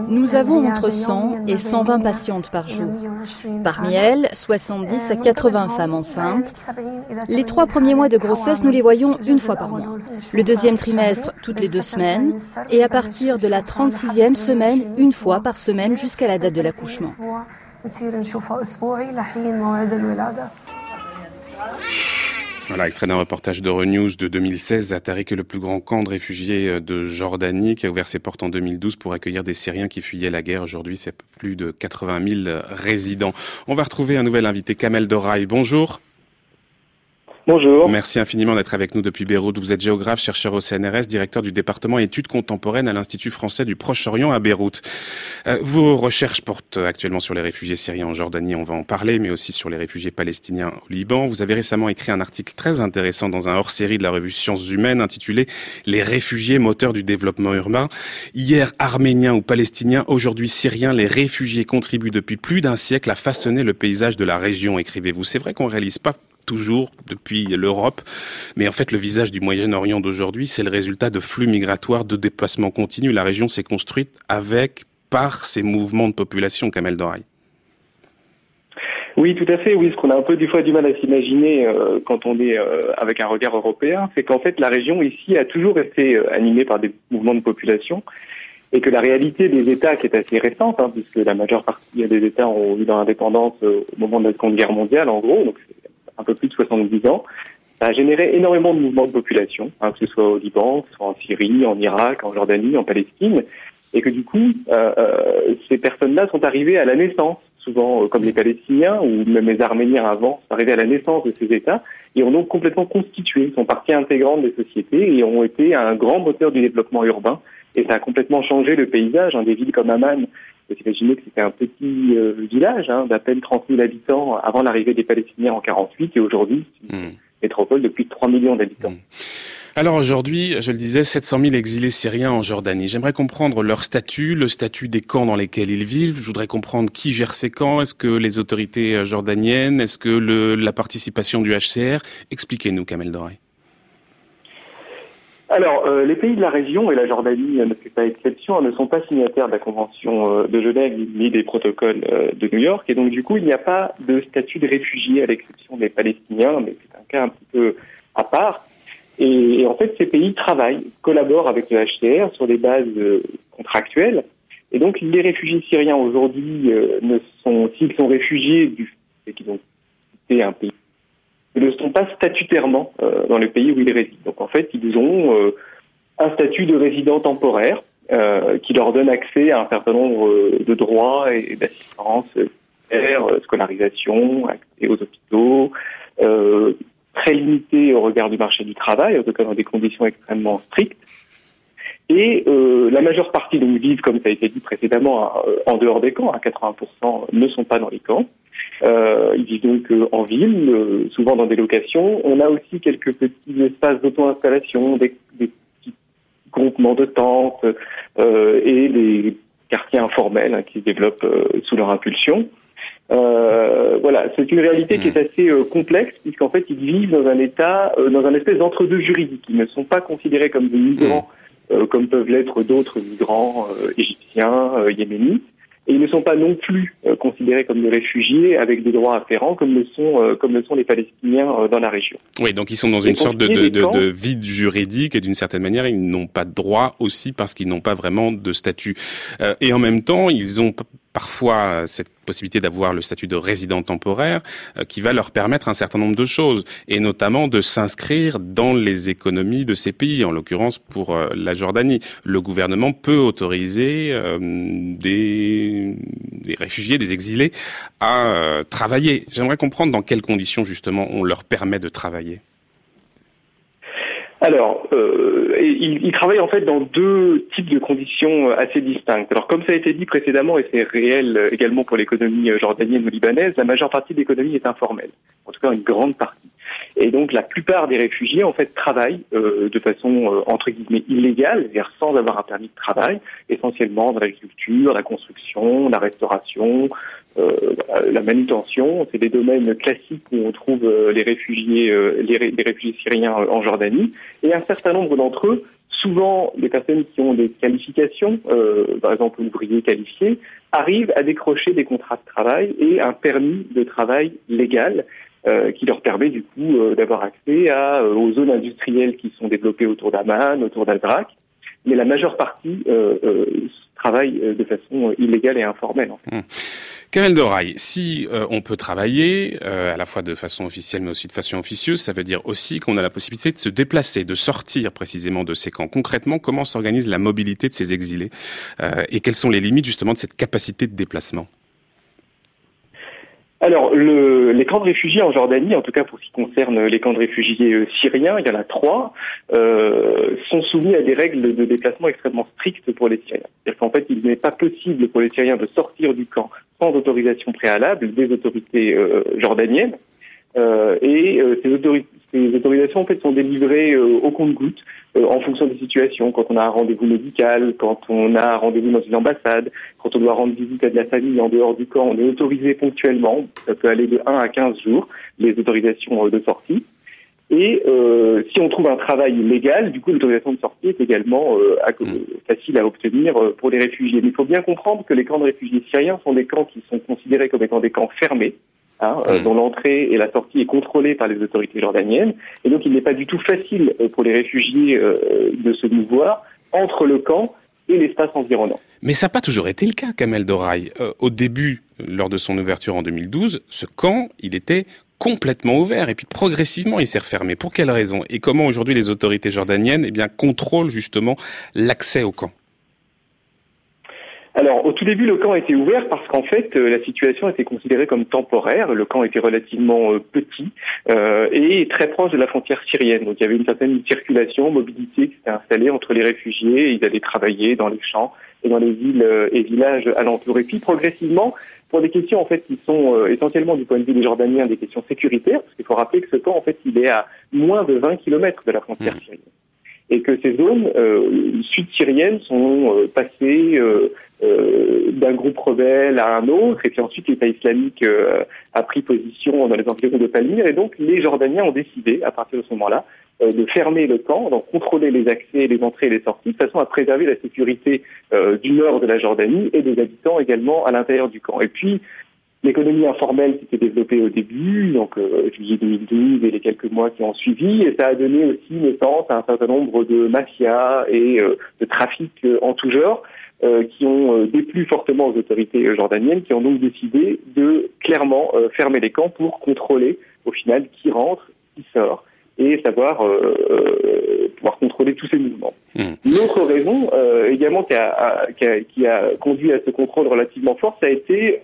Nous avons entre 100 et 120 patientes par jour. Parmi elles, 70 à 80 femmes enceintes. Les trois premiers mois de grossesse, nous les voyons une fois par mois. Le deuxième trimestre, toutes les deux semaines. Et à partir de la 36e semaine, une fois par semaine jusqu'à la date de l'accouchement. Voilà, extrait d'un reportage d'Euronews de 2016. Tariq est le plus grand camp de réfugiés euh, de Jordanie qui a ouvert ses portes en 2012 pour accueillir des Syriens qui fuyaient la guerre. Aujourd'hui, c'est plus de 80 000 résidents. On va retrouver un nouvel invité, Kamel Doraï. Bonjour. Bonjour. Merci infiniment d'être avec nous depuis Beyrouth. Vous êtes géographe, chercheur au CNRS, directeur du département études contemporaines à l'Institut français du Proche-Orient à Beyrouth. Euh, vos recherches portent actuellement sur les réfugiés syriens en Jordanie, on va en parler, mais aussi sur les réfugiés palestiniens au Liban. Vous avez récemment écrit un article très intéressant dans un hors-série de la revue Sciences Humaines intitulé Les réfugiés moteurs du développement urbain. Hier arméniens ou palestiniens, aujourd'hui syriens, les réfugiés contribuent depuis plus d'un siècle à façonner le paysage de la région, écrivez-vous. C'est vrai qu'on réalise pas toujours depuis l'Europe. Mais en fait, le visage du Moyen-Orient d'aujourd'hui, c'est le résultat de flux migratoires, de déplacements continus. La région s'est construite avec, par ces mouvements de population, Kamel Doraï. Oui, tout à fait. Oui, ce qu'on a un peu des fois du mal à s'imaginer euh, quand on est euh, avec un regard européen, c'est qu'en fait la région ici a toujours été euh, animée par des mouvements de population et que la réalité des États, qui est assez récente, hein, puisque la majeure partie des États ont eu leur indépendance au moment de la Seconde Guerre mondiale, en gros, donc un peu plus de 70 ans, ça a généré énormément de mouvements de population, hein, que ce soit au Liban, que ce soit en Syrie, en Irak, en Jordanie, en Palestine, et que du coup, euh, euh ces personnes-là sont arrivées à la naissance, souvent euh, comme les Palestiniens ou même les Arméniens avant, sont arrivés à la naissance de ces États et ont donc complètement constitué, sont partie intégrante des sociétés et ont été un grand moteur du développement urbain. Et ça a complètement changé le paysage. Hein, des villes comme Amman vous imaginez que c'était un petit euh, village hein, d'à peine 30 000 habitants avant l'arrivée des Palestiniens en 48 et aujourd'hui une hmm. métropole de plus de 3 millions d'habitants. Hmm. Alors aujourd'hui, je le disais, 700 000 exilés syriens en Jordanie. J'aimerais comprendre leur statut, le statut des camps dans lesquels ils vivent. Je voudrais comprendre qui gère ces camps. Est-ce que les autorités euh, jordaniennes? Est-ce que le, la participation du HCR Expliquez-nous, Kamel Doré. Alors, euh, les pays de la région, et la Jordanie ne fait pas exception, ne sont pas signataires de la Convention euh, de Genève ni des protocoles euh, de New York. Et donc, du coup, il n'y a pas de statut de réfugié à l'exception des Palestiniens, mais c'est un cas un petit peu à part. Et, en fait, ces pays travaillent, collaborent avec le HCR sur des bases contractuelles. Et donc, les réfugiés syriens aujourd'hui ne sont, s'ils sont réfugiés du fait qu'ils ont quitté un pays ne sont pas statutairement euh, dans le pays où ils résident. Donc en fait, ils ont euh, un statut de résident temporaire euh, qui leur donne accès à un certain nombre de droits et d'assistance, scolarisation, accès aux hôpitaux, très limité au regard du marché du travail, en tout cas dans des conditions extrêmement strictes. Et la majeure partie donc vivent, comme ça a été dit précédemment, en dehors des camps. À 80% ne sont pas dans les camps. Euh, ils vivent donc euh, en ville, euh, souvent dans des locations. On a aussi quelques petits espaces d'auto-installation, des, des, petits groupements de tentes euh, et les quartiers informels hein, qui se développent sous leur impulsion. voilà, c'est une réalité qui est mmh. assez complexe puisqu'en fait ils vivent dans un état, dans un espèce d'entre-deux juridique. Ils ne sont pas considérés comme des migrants mmh. comme peuvent l'être d'autres migrants égyptiens, yéménites et ils ne sont pas non plus euh, considérés comme des réfugiés avec des droits afférents comme le sont euh, comme le sont les Palestiniens euh, dans la région. Oui, donc ils sont dans une sorte de, de, de, de, vide juridique et d'une certaine manière ils n'ont pas de droit aussi parce qu'ils n'ont pas vraiment de statut. et en même temps ils ont parfois cette possibilité d'avoir le statut de résident temporaire euh, qui va leur permettre un certain nombre de choses et notamment de s'inscrire dans les économies de ces pays, en l'occurrence pour euh, la Jordanie. Le gouvernement peut autoriser euh, des, réfugiés, des exilés à travailler. J'aimerais comprendre dans quelles conditions justement on leur permet de travailler. Alors, euh, il, en fait dans deux types de conditions euh, assez distinctes. Alors, comme ça a été dit précédemment, et c'est réel euh, également pour l'économie euh, jordanienne ou libanaise, la majeure partie de l'économie est informelle. En tout cas, une grande partie. Et donc, la plupart des réfugiés, en fait, travaillent euh, de façon, euh, entre guillemets, illégale, c'est-à-dire sans avoir un permis de travail, essentiellement dans l'agriculture, la construction, la restauration, la manutention. C'est des domaines classiques où on trouve euh, les réfugiés, euh, les, les, réfugiés syriens en Jordanie. Et un certain nombre d'entre eux, souvent les personnes qui ont des qualifications, par exemple ouvriers qualifiés, arrivent à décrocher des contrats de travail et un permis de travail légal euh, qui leur permet du coup euh, d'avoir accès à, aux zones industrielles qui sont développées autour d'Aman, autour d'Aldrak. Mais la majeure partie travaille de façon illégale et informelle. En fait. Mmh. Kamel Doraï, si euh, on peut travailler euh, à la fois de façon officielle mais aussi de façon officieuse, ça veut dire aussi qu'on a la possibilité de se déplacer, de sortir précisément de ces camps. Concrètement, comment s'organise la mobilité de ces exilés euh, et quelles sont les limites justement de cette capacité de déplacement? Alors, le, les camps de réfugiés en Jordanie, en tout cas pour ce qui concerne les camps de réfugiés euh, syriens, il y en a trois, euh, sont soumis à des règles de déplacement extrêmement strictes pour les Syriens. C'est-à-dire qu'en fait, il n'est pas possible pour les Syriens de sortir du camp sans autorisation préalable des autorités euh, jordaniennes. Euh, et euh, ces, autori ces, autorisations en fait sont délivrées euh, au compte-gouttes en fonction des situations. Quand on a un rendez-vous médical, quand on a un rendez-vous dans une ambassade, quand on doit rendre visite à de la famille en dehors du camp, on est autorisé ponctuellement. Ça peut aller de 1 à 15 jours les autorisations de sortie. Et euh, si on trouve un travail légal, du coup, l'autorisation de sortie est également euh, à, mmh. facile à obtenir pour les réfugiés. Mais il faut bien comprendre que les camps de réfugiés syriens sont des camps qui sont considérés comme étant des camps fermés, hein, mmh. dont l'entrée et la sortie est contrôlée par les autorités jordaniennes. Et donc, il n'est pas du tout facile euh, pour les réfugiés euh, de se mouvoir entre le camp et l'espace environnant. Mais ça n'a pas toujours été le cas, Kamel Doraï. Euh, au début, lors de son ouverture en 2012, ce camp, il était complètement ouvert et puis progressivement il s'est refermé. Pour quelles raisons Et comment aujourd'hui les autorités jordaniennes eh bien, contrôlent justement l'accès au camp? Alors, au tout début, le camp était ouvert parce qu'en fait, euh, la situation était considérée comme temporaire. Le camp était relativement euh, petit euh, et très proche de la frontière syrienne. Donc, il y avait une certaine circulation, mobilité qui s'était installée entre les réfugiés. Ils allaient travailler dans les champs et dans les villes euh, et villages alentours. Et puis, progressivement, pour des questions en fait qui sont euh, essentiellement du point de vue des Jordaniens des questions sécuritaires, parce qu'il faut rappeler que ce camp, en fait, il est à moins de 20 kilomètres de la frontière mmh. syrienne et que ces zones euh, sud-syriennes sont euh, passées euh, euh, d'un groupe rebelle à un autre, et puis ensuite l'État islamique euh, a pris position dans les environs de Palmyre, et donc les Jordaniens ont décidé, à partir de ce moment-là, euh, de fermer le camp, donc contrôler les accès, les entrées et les sorties, de façon à préserver la sécurité du nord de la Jordanie et des habitants également à l'intérieur du camp. Et puis, l'économie informelle qui s'est développée au début, donc euh, juillet 2012 et les quelques mois qui ont suivi, et ça a donné aussi naissance à un certain nombre de mafias et euh, de trafics euh, en tout genre euh, qui ont euh, déplu fortement aux autorités jordaniennes, qui ont donc décidé de clairement fermer les camps pour contrôler au final qui rentre, qui sort et savoir pouvoir contrôler tous ces mouvements. Mmh. Une autre raison également qui a, qui, a, qui a, conduit à ce contrôle relativement fort, ça a été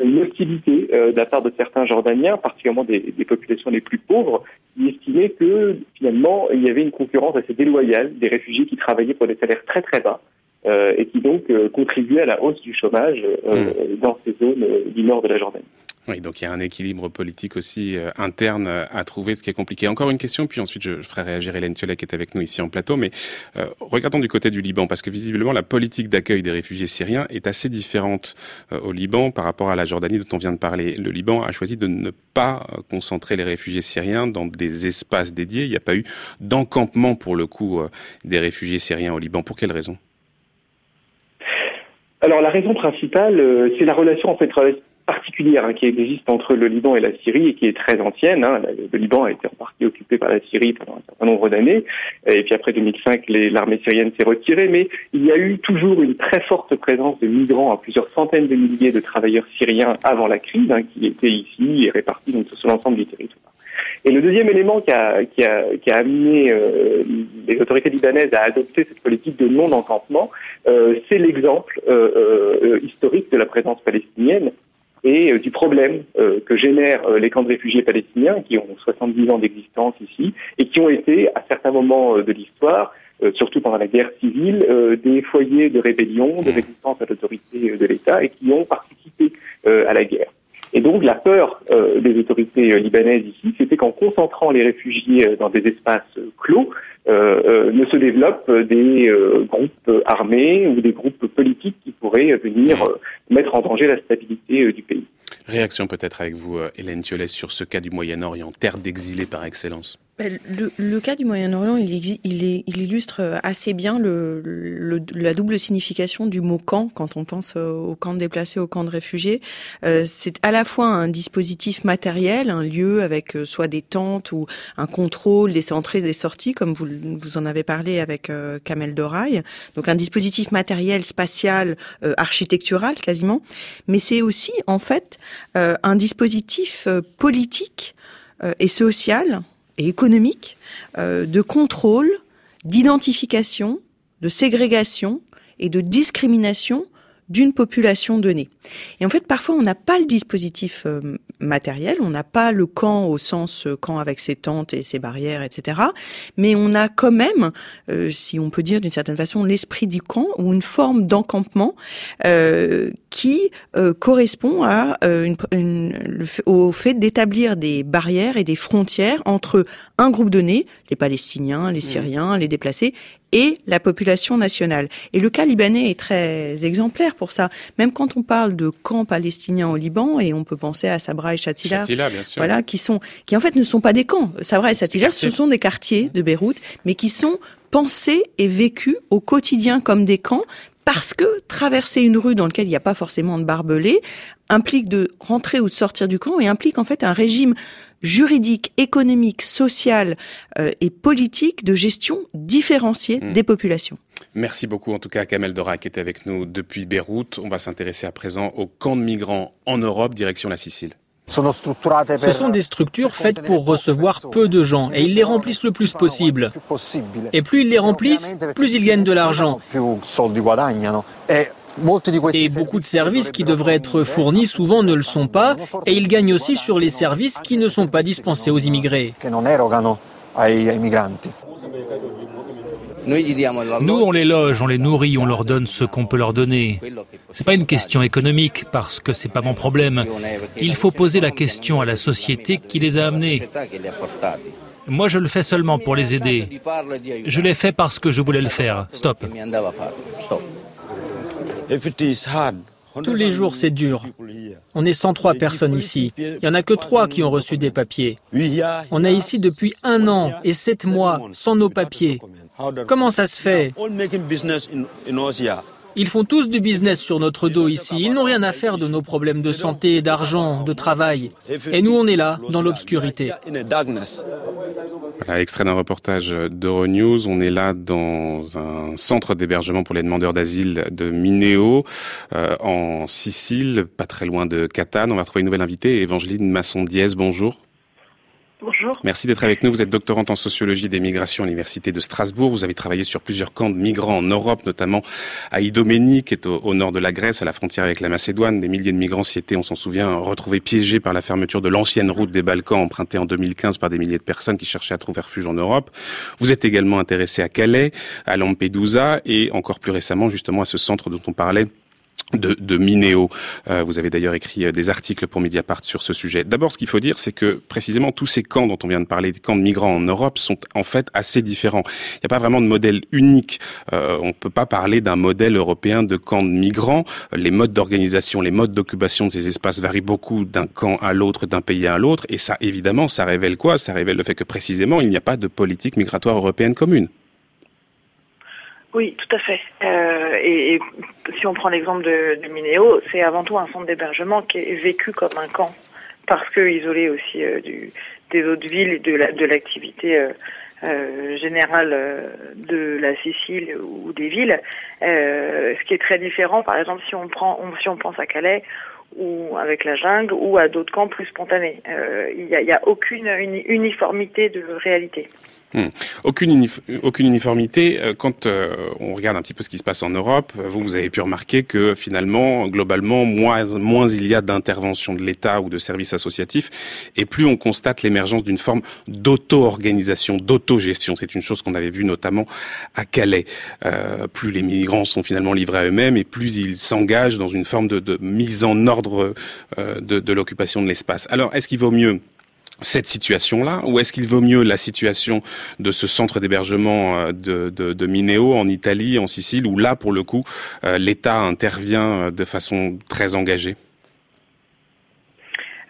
une hostilité euh, de la part de certains Jordaniens, particulièrement des, des, populations les plus pauvres, qui estimaient que finalement il y avait une concurrence assez déloyale des réfugiés qui travaillaient pour des salaires très très bas euh, et qui donc euh, contribuaient à la hausse du chômage euh, mmh. dans ces zones euh, du nord de la Jordanie. Oui, donc il y a un équilibre politique aussi euh, interne à trouver, ce qui est compliqué. Encore une question, puis ensuite je, je ferai réagir Hélène Thiollet qui est avec nous ici en plateau. Mais euh, regardons du côté du Liban, parce que visiblement la politique d'accueil des réfugiés syriens est assez différente euh, au Liban par rapport à la Jordanie dont on vient de parler. Le Liban a choisi de ne pas euh, concentrer les réfugiés syriens dans des espaces dédiés. Il n'y a pas eu d'encampement pour le coup euh, des réfugiés syriens au Liban. Pour quelle raison? Alors la raison principale, euh, c'est la relation en fait particulière hein, qui existe entre le Liban et la Syrie et qui est très ancienne. Hein. Le Liban a été en partie occupé par la Syrie pendant un certain nombre d'années, et puis après 2005, l'armée syrienne s'est retirée, mais il y a eu toujours une très forte présence de migrants, à plusieurs centaines de milliers de travailleurs syriens avant la crise, hein, qui étaient ici et répartis donc, sur l'ensemble du territoire. Et le deuxième élément qui a, qui a, qui a amené euh, les autorités libanaises à adopter cette politique de non-encampement, euh, c'est l'exemple euh, historique de la présence palestinienne et du problème que génèrent les camps de réfugiés palestiniens qui ont 70 ans d'existence ici et qui ont été à certains moments de l'histoire surtout pendant la guerre civile, des foyers de rébellion, de mmh. résistance à l'autorité de l'État et qui ont participé à la guerre. Et donc la peur euh, des autorités euh, libanaises ici, c'était qu'en concentrant les réfugiés euh, dans des espaces clos, ne se développent des groupes armés ou des groupes politiques qui pourraient venir mmh. mettre en danger la stabilité du pays. Réaction peut-être avec vous, Hélène Thiolès, sur ce cas du Moyen-Orient, terre d'exilés par excellence. Ben, le, le, cas du Moyen-Orient, il, il, il, illustre euh, assez bien le, le, la double signification du mot camp quand on pense euh, au camp de déplacés, au camp de réfugiés. Euh, c'est à la fois un dispositif matériel, un lieu avec euh, soit des tentes ou un contrôle des entrées et des sorties, comme vous, vous en avez parlé avec Kamel Doraï. Donc un dispositif matériel, spatial, architectural quasiment. Mais c'est aussi en fait un dispositif politique et social et économique euh, de contrôle, d'identification, de ségrégation et de discrimination d'une population donnée. Et en fait, parfois, on n'a pas le dispositif euh, matériel, on n'a pas le camp au sens euh, camp avec ses tentes et ses barrières, etc. Mais on a quand même, euh, si on peut dire d'une certaine façon, l'esprit du camp ou une forme d'encampement qui correspond à une, au fait d'établir des barrières et des frontières entre un groupe donné, les Palestiniens, les mmh. Syriens, les déplacés, et la population nationale. Et le cas libanais est très exemplaire pour ça. Même quand on parle de camps palestiniens au Liban, et on peut penser à Sabra et Shatila, voilà, qui sont, qui en fait ne sont pas des camps. Sabra et Shatila, ce sont des quartiers de Beyrouth, mais qui sont pensés et vécus au quotidien comme des camps parce que traverser une rue dans laquelle il n'y a pas forcément de barbelés implique de rentrer ou de sortir du camp et implique en fait un régime juridique, économique, social euh, et politique de gestion différenciée hmm. des populations. Merci beaucoup en tout cas à Kamel Dora qui était avec nous depuis Beyrouth. On va s'intéresser à présent aux camps de migrants en Europe, direction la Sicile. Ce sont des structures faites pour recevoir peu de gens et ils les remplissent le plus possible. Et plus ils les remplissent, plus ils gagnent de l'argent. Et beaucoup de services qui devraient être fournis souvent ne le sont pas, et ils gagnent aussi sur les services qui ne sont pas dispensés aux immigrés. Nous, on les loge, on les nourrit, on leur donne ce qu'on peut leur donner. C'est pas une question économique parce que c'est pas mon problème. Il faut poser la question à la société qui les a amenés. Moi, je le fais seulement pour les aider. Je l'ai fait parce que je voulais le faire. Stop. Tous les jours, c'est dur. On est 103 personnes ici. Il n'y en a que trois qui ont reçu des papiers. On est ici depuis un an et sept mois sans nos papiers. Comment ça se fait? Ils font tous du business sur notre dos ici. Ils n'ont rien à faire de nos problèmes de santé, d'argent, de travail. Et nous, on est là, dans l'obscurité. Voilà, extrait d'un reportage d'Euronews. On est là dans un centre d'hébergement pour les demandeurs d'asile de Mineo, euh, en Sicile, pas très loin de Catane. On va trouver une nouvelle invitée, Evangeline Masson-Diez. Bonjour. Bonjour. Merci d'être avec nous. Vous êtes doctorante en sociologie des migrations à l'Université de Strasbourg. Vous avez travaillé sur plusieurs camps de migrants en Europe, notamment à Idomeni, qui est au, nord de la Grèce, à la frontière avec la Macédoine. Des milliers de migrants s'y étaient, on s'en souvient, retrouvés piégés par la fermeture de l'ancienne route des Balkans, empruntée en 2015 par des milliers de personnes qui cherchaient à trouver refuge en Europe. Vous êtes également intéressé à Calais, à Lampedusa et encore plus récemment, justement, à ce centre dont on parlait de, de Minéo. Euh, vous avez d'ailleurs écrit euh, des articles pour Mediapart sur ce sujet. D'abord, ce qu'il faut dire, c'est que précisément tous ces camps dont on vient de parler, des camps de migrants en Europe, sont en fait assez différents. Il n'y a pas vraiment de modèle unique. Euh, on ne peut pas parler d'un modèle européen de camp de migrants. Les modes d'organisation, les modes d'occupation de ces espaces varient beaucoup d'un camp à l'autre, d'un pays à l'autre. Et ça, évidemment, ça révèle quoi? Ça révèle le fait que précisément, il n'y a pas de politique migratoire européenne commune. Oui, tout à fait. Euh, et, si on prend l'exemple de, de Minéo, c'est avant tout un centre d'hébergement qui est vécu comme un camp, parce que isolé aussi euh, du, des autres villes et de, la, de l'activité euh, euh générale euh, de la Sicile ou des villes. ce qui est très différent, par exemple, si on prend, si on pense à Calais ou avec la jungle ou à d'autres camps plus spontanés. Il n'y a, y a aucune uniformité de réalité. Hmm. Aucune, uniformité. Euh, quand euh, on regarde un petit peu ce qui se passe en Europe, euh, vous, vous avez pu remarquer que finalement, globalement, moins, il y a d'intervention de l'État ou de services associatifs, et plus on constate l'émergence d'une forme d'auto-organisation, d'autogestion. C'est une chose qu'on avait vue notamment à Calais. Plus les migrants sont finalement livrés à eux-mêmes, et plus ils s'engagent dans une forme de, mise en ordre de l'occupation de l'espace. Alors, est-ce qu'il vaut mieux cette situation-là ou est-ce qu'il vaut mieux la situation de ce centre d'hébergement euh, de, de, de, Mineo en Italie, en Sicile, où là, pour le coup, euh, l'État intervient euh, de façon très engagée?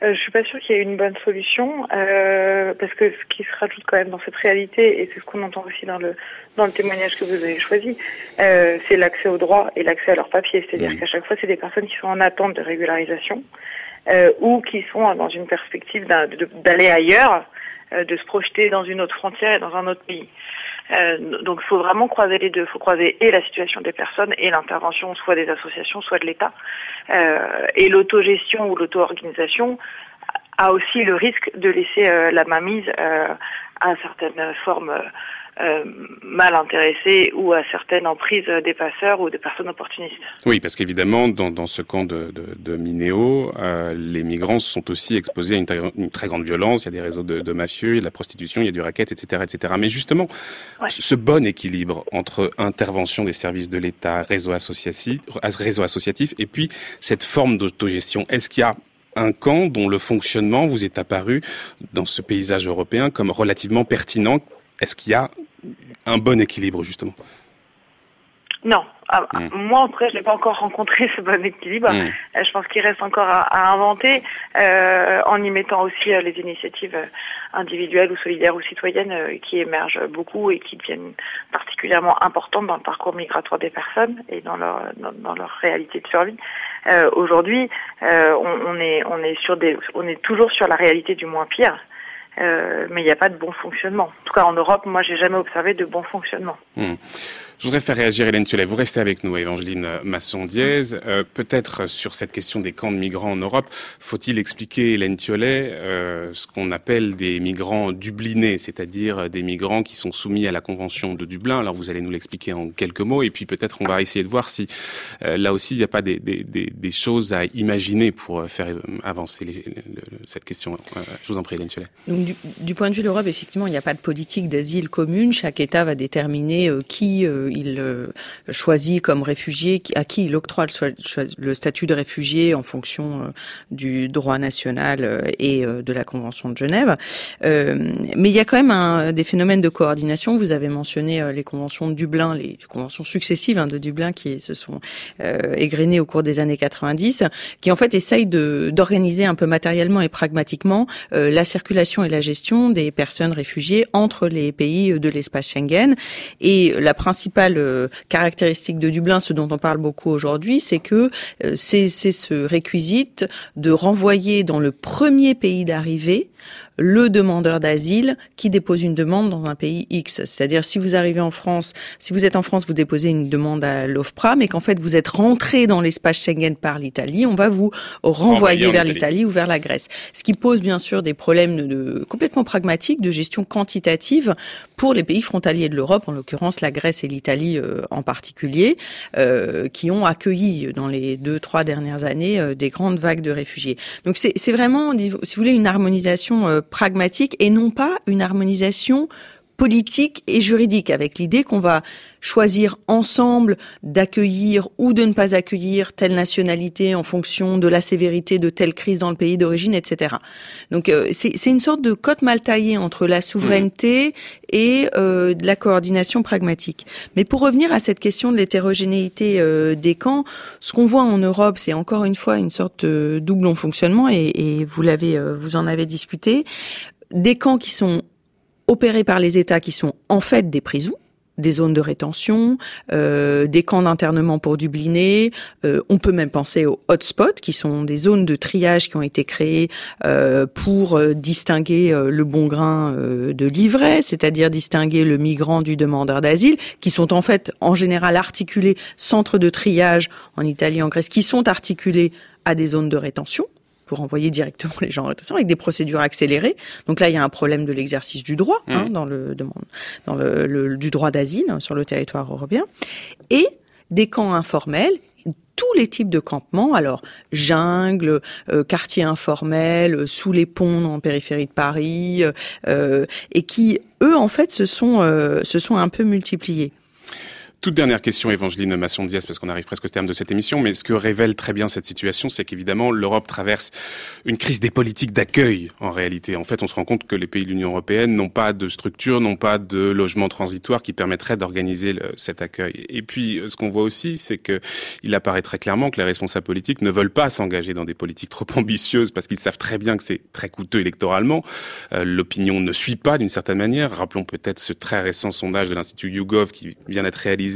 Euh, je suis pas sûre qu'il y ait une bonne solution euh, parce que ce qui se rajoute quand même dans cette réalité et c'est ce qu'on entend aussi dans le dans le témoignage que vous avez choisi, euh, c'est l'accès aux droits et l'accès à leurs papiers. C'est-à-dire qu'à chaque fois, c'est des personnes qui sont en attente de régularisation euh, ou qui sont dans une perspective d'aller ailleurs, euh, de se projeter dans une autre frontière et dans un autre pays. Euh, donc il faut vraiment croiser les deux. Il faut croiser et la situation des personnes et l'intervention soit des associations, soit de l'État. Euh, et l'autogestion ou l'auto-organisation a aussi le risque de laisser euh, la mainmise à certaines formes euh, mal intéressés ou à certaines emprises des passeurs ou des personnes opportunistes. Oui, parce qu'évidemment, dans, dans, ce camp de, de, de Minéo, euh, les migrants sont aussi exposés à une, une, très grande violence. Il y a des réseaux de, de, mafieux, il y a de la prostitution, il y a du racket, etc., etc. Mais justement, ouais. ce bon équilibre entre intervention des services de l'État, réseau associatif, réseau associatif, et puis cette forme d'autogestion, est-ce qu'il y a un camp dont le fonctionnement vous est apparu dans ce paysage européen comme relativement pertinent est-ce qu'il y a un bon équilibre justement? Non. Ah, mm. Moi, en tout cas, je n'ai pas encore rencontré [LAUGHS] ce bon équilibre. Mm. Euh, je pense qu'il reste encore à, à inventer euh, en y mettant aussi euh, les initiatives individuelles ou solidaires ou citoyennes euh, qui émergent beaucoup et qui deviennent particulièrement importantes dans le parcours migratoire des personnes et dans leur dans, dans leur réalité de survie. Aujourd'hui, on, on, est on est sur des on est toujours sur la réalité du moins pire. Euh, mais il n'y a pas de bon fonctionnement. En tout cas, en Europe, moi, j'ai jamais observé de bon fonctionnement. Hmm. Je voudrais faire réagir Hélène Thiolet. Vous restez avec nous, Evangeline Masson-Diez. Euh, Peut-être sur cette question des camps de migrants en Europe, faut-il expliquer, Hélène Thiolet, euh, ce qu'on appelle des migrants dublinés, c'est-à-dire des migrants qui sont soumis à la Convention de Dublin? Alors, vous allez nous l'expliquer en quelques mots, et puis peut-être on va essayer de voir si euh, là aussi il n'y a pas des, des, des, des, choses à imaginer pour faire avancer les, cette question. Euh, je vous en prie, Hélène Thiolet. Donc, du, du, point de vue de l'Europe, effectivement, il n'y a pas de politique d'asile commune. Chaque État va déterminer euh, qui euh, il euh, choisit comme réfugié, à qui il octroie le, statut de réfugié en fonction euh, du droit national euh, et de la Convention de Genève. mais il y a quand même des phénomènes de coordination. Vous avez mentionné les conventions de Dublin, les conventions successives hein, de Dublin qui se sont égrenées au cours des années 90, qui en fait essayent d'organiser un peu matériellement et pragmatiquement la circulation et la gestion des personnes réfugiées entre les pays de l'espace Schengen. Et la principale caractéristique de Dublin, ce dont on parle beaucoup aujourd'hui, c'est que euh, c'est ce réquisite de renvoyer dans le premier pays d'arrivée le demandeur d'asile qui dépose une demande dans un pays X. C'est-à-dire si vous arrivez en France, si vous êtes en France, vous déposez une demande à l'OFPRA, mais qu'en fait vous êtes rentré dans l'espace Schengen par l'Italie, on va vous renvoyer vers l'Italie ou vers la Grèce. Ce qui pose bien sûr des problèmes de, complètement pragmatiques de gestion quantitative pour les pays frontaliers de l'Europe, en l'occurrence la Grèce et l'Italie euh, en particulier, euh, qui ont accueilli dans les deux, trois dernières années euh, des grandes vagues de réfugiés. Donc c'est vraiment, si vous voulez, une harmonisation euh, pragmatique et non pas une harmonisation politique et juridique, avec l'idée qu'on va choisir ensemble d'accueillir ou de ne pas accueillir telle nationalité en fonction de la sévérité de telle crise dans le pays d'origine, etc. Donc euh, c'est une sorte de cote mal taillée entre la souveraineté mmh. et euh, de la coordination pragmatique. Mais pour revenir à cette question de l'hétérogénéité euh, des camps, ce qu'on voit en Europe, c'est encore une fois une sorte de doublon fonctionnement, et, et vous l'avez, euh, vous en avez discuté, des camps qui sont opérés par les États qui sont en fait des prisons, des zones de rétention, euh, des camps d'internement pour Dublinés. Euh, on peut même penser aux hotspots, qui sont des zones de triage qui ont été créées euh, pour euh, distinguer euh, le bon grain de l'ivraie, c'est-à-dire distinguer le migrant du demandeur d'asile, qui sont en fait en général articulés centres de triage en Italie, en Grèce, qui sont articulés à des zones de rétention pour envoyer directement les gens en rétention avec des procédures accélérées. Donc là, il y a un problème de l'exercice du droit hein, mmh. dans le dans le, du droit d'asile hein, sur le territoire européen et des camps informels tous les types de campements, alors jungle, euh, quartier informel, euh, sous les ponts en périphérie de Paris, euh, et qui, eux, en fait, se sont, se sont un peu multipliés. Toute dernière question, Evangeline Masson-Diaz, parce qu'on arrive presque au terme de cette émission, mais ce que révèle très bien cette situation, c'est qu'évidemment, l'Europe traverse une crise des politiques d'accueil, en réalité. En fait, on se rend compte que les pays de l'Union européenne n'ont pas de structure, n'ont pas de logement transitoire qui permettrait d'organiser cet accueil. Et puis, ce qu'on voit aussi, c'est que il apparaît très clairement que les responsables politiques ne veulent pas s'engager dans des politiques trop [LAUGHS] ambitieuses, parce qu'ils savent très bien que c'est très coûteux électoralement. Euh, l'opinion ne suit pas d'une certaine manière. Rappelons peut-être ce très récent sondage de l'Institut YouGov qui vient d'être réalisé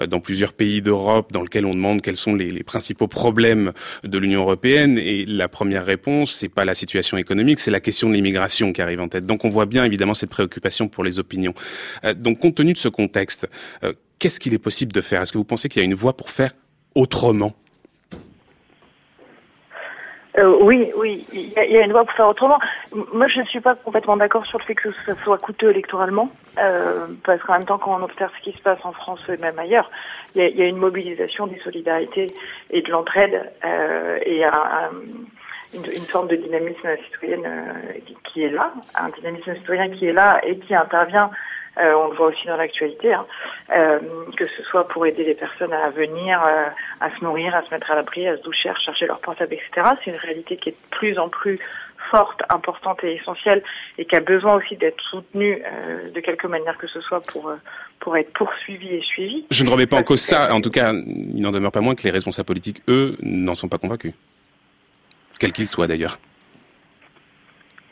euh, dans plusieurs pays d'Europe, dans lequel on demande quels sont les, les principaux problèmes de l'Union européenne. Et la première réponse, c'est pas la situation économique, c'est la question de l'immigration qui arrive en tête. Donc on voit bien évidemment cette préoccupation pour les opinions. Euh, donc compte tenu de ce contexte, euh, qu'est-ce qu'il est possible de faire? Est-ce que vous pensez qu'il y a une voie pour faire autrement? Euh, oui, oui, il y, a une voie pour faire autrement. Moi, je ne suis pas complètement d'accord sur le fait que ça soit coûteux électoralement, euh, parce qu'en même temps, quand on observe ce qui se passe en France et même ailleurs, il y, a, une mobilisation des solidarités et de l'entraide euh, et une, une, forme de dynamisme citoyen qui est là, un dynamisme citoyen qui est là et qui intervient euh, on le voit aussi dans l'actualité, hein, euh, que ce soit pour aider les personnes à venir, euh, à se nourrir, à se mettre à l'abri, à se doucher, à recharger leur portable, etc. C'est une réalité qui est de plus en plus forte, importante et essentielle et qui a besoin aussi d'être soutenue de quelque manière que ce soit pour pour être poursuivie et suivie. Je ne remets pas en cause ça. En tout cas, il n'en demeure pas moins que les responsables politiques, eux, n'en sont pas convaincus, quels qu'ils soient d'ailleurs.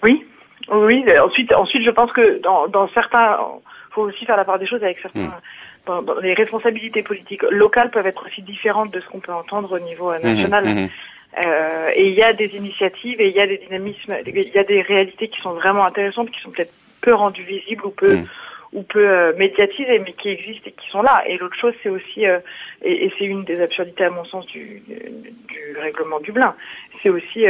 Oui, oui. Ensuite, ensuite, je pense que dans, dans certains faut aussi faire la part des choses avec certains. Hmm. les responsabilités politiques locales peuvent être aussi différentes de ce qu'on peut entendre au niveau euh, national. Hmm, hmm, euh, et il y a des initiatives et il y a des dynamismes, il y a des réalités qui sont vraiment intéressantes, qui sont peut-être peu rendues visibles ou peu ou peu euh, médiatisées, mais qui existent et qui sont là. Et l'autre chose, c'est aussi, euh, et, et c'est une des absurdités à mon sens du règlement Dublin, c'est aussi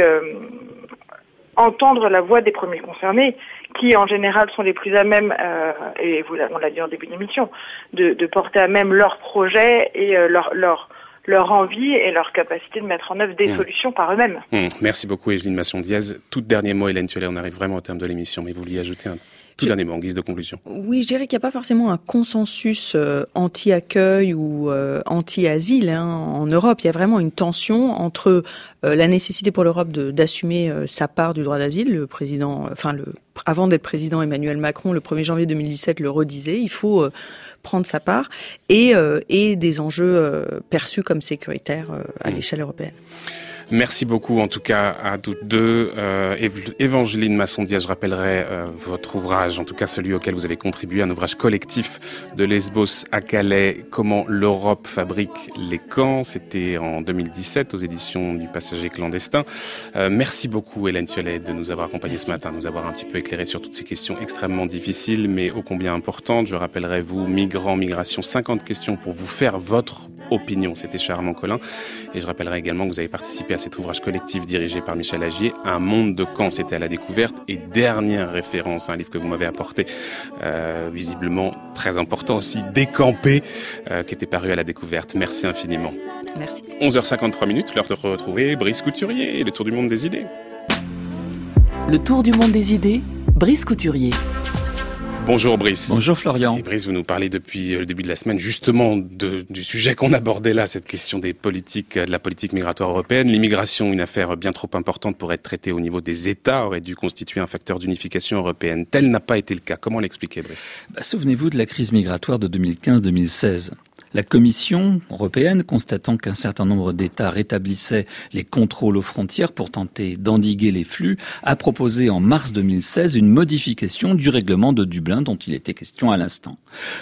entendre la voix des premiers concernés, qui en général sont les plus à même, euh, et vous, on l'a dit en début d'émission, de, de, porter à même leurs projets et euh, leur, leur, leur envie et leur capacité de mettre en œuvre des mmh. solutions par eux-mêmes. Mmh. Merci beaucoup, Evelyne Masson-Diaz. Tout dernier mot, Hélène Thiolet, on arrive vraiment au terme de l'émission, mais vous vouliez ajouter un tout dernier mot en guise de conclusion. Oui, je dirais qu'il n'y a pas forcément un consensus euh, anti-accueil ou euh, anti-asile hein, en Europe. Il y a vraiment une tension entre euh, la nécessité pour l'Europe d'assumer sa part du droit d'asile. Le président, enfin le avant d'être président, Emmanuel Macron, le 1er janvier 2017, le redisait. Il faut prendre sa part et, et des enjeux perçus comme sécuritaires à mmh. l'échelle européenne. Merci beaucoup en tout cas à toutes deux. Euh, Évangeline Masson-Diaz, je rappellerai euh, votre ouvrage, en tout cas celui auquel vous avez contribué, un ouvrage collectif de Lesbos à Calais, Comment l'Europe fabrique les camps. C'était en 2017 aux éditions du Passager clandestin. Euh, merci beaucoup Hélène Thiolet de nous avoir accompagnés ce matin, de nous avoir un petit peu éclairé sur toutes ces questions extrêmement difficiles mais ô combien importantes. Je rappellerai vous, migrants, migration, 50 questions pour vous faire votre opinion. C'était Charmant Colin. Et je rappellerai également que vous avez participé à cet ouvrage collectif dirigé par Michel Agier, Un monde de camps, c'était à la découverte. Et dernière référence, un livre que vous m'avez apporté, euh, visiblement très important aussi, Décampé, euh, qui était paru à la découverte. Merci infiniment. Merci. 11h53 minutes, l'heure de retrouver Brice Couturier et le Tour du monde des idées. Le Tour du monde des idées, Brice Couturier. Bonjour Brice. Bonjour Florian. Et Brice, vous nous parlez depuis euh, le début de la semaine justement du sujet qu'on abordait là, cette question des politiques, de la politique migratoire européenne. L'immigration, une affaire bien trop importante pour être traitée au niveau des États, aurait dû constituer un facteur d'unification européenne. Tel n'a pas été le cas. Comment l'expliquer Brice? Bah, Souvenez-vous de la crise migratoire de 2015-2016. La Commission européenne, constatant qu'un certain nombre d'États rétablissaient les contrôles aux frontières pour tenter d'endiguer les flux, a proposé en mars 2016 une modification du règlement de Dublin dont il était question à l'instant.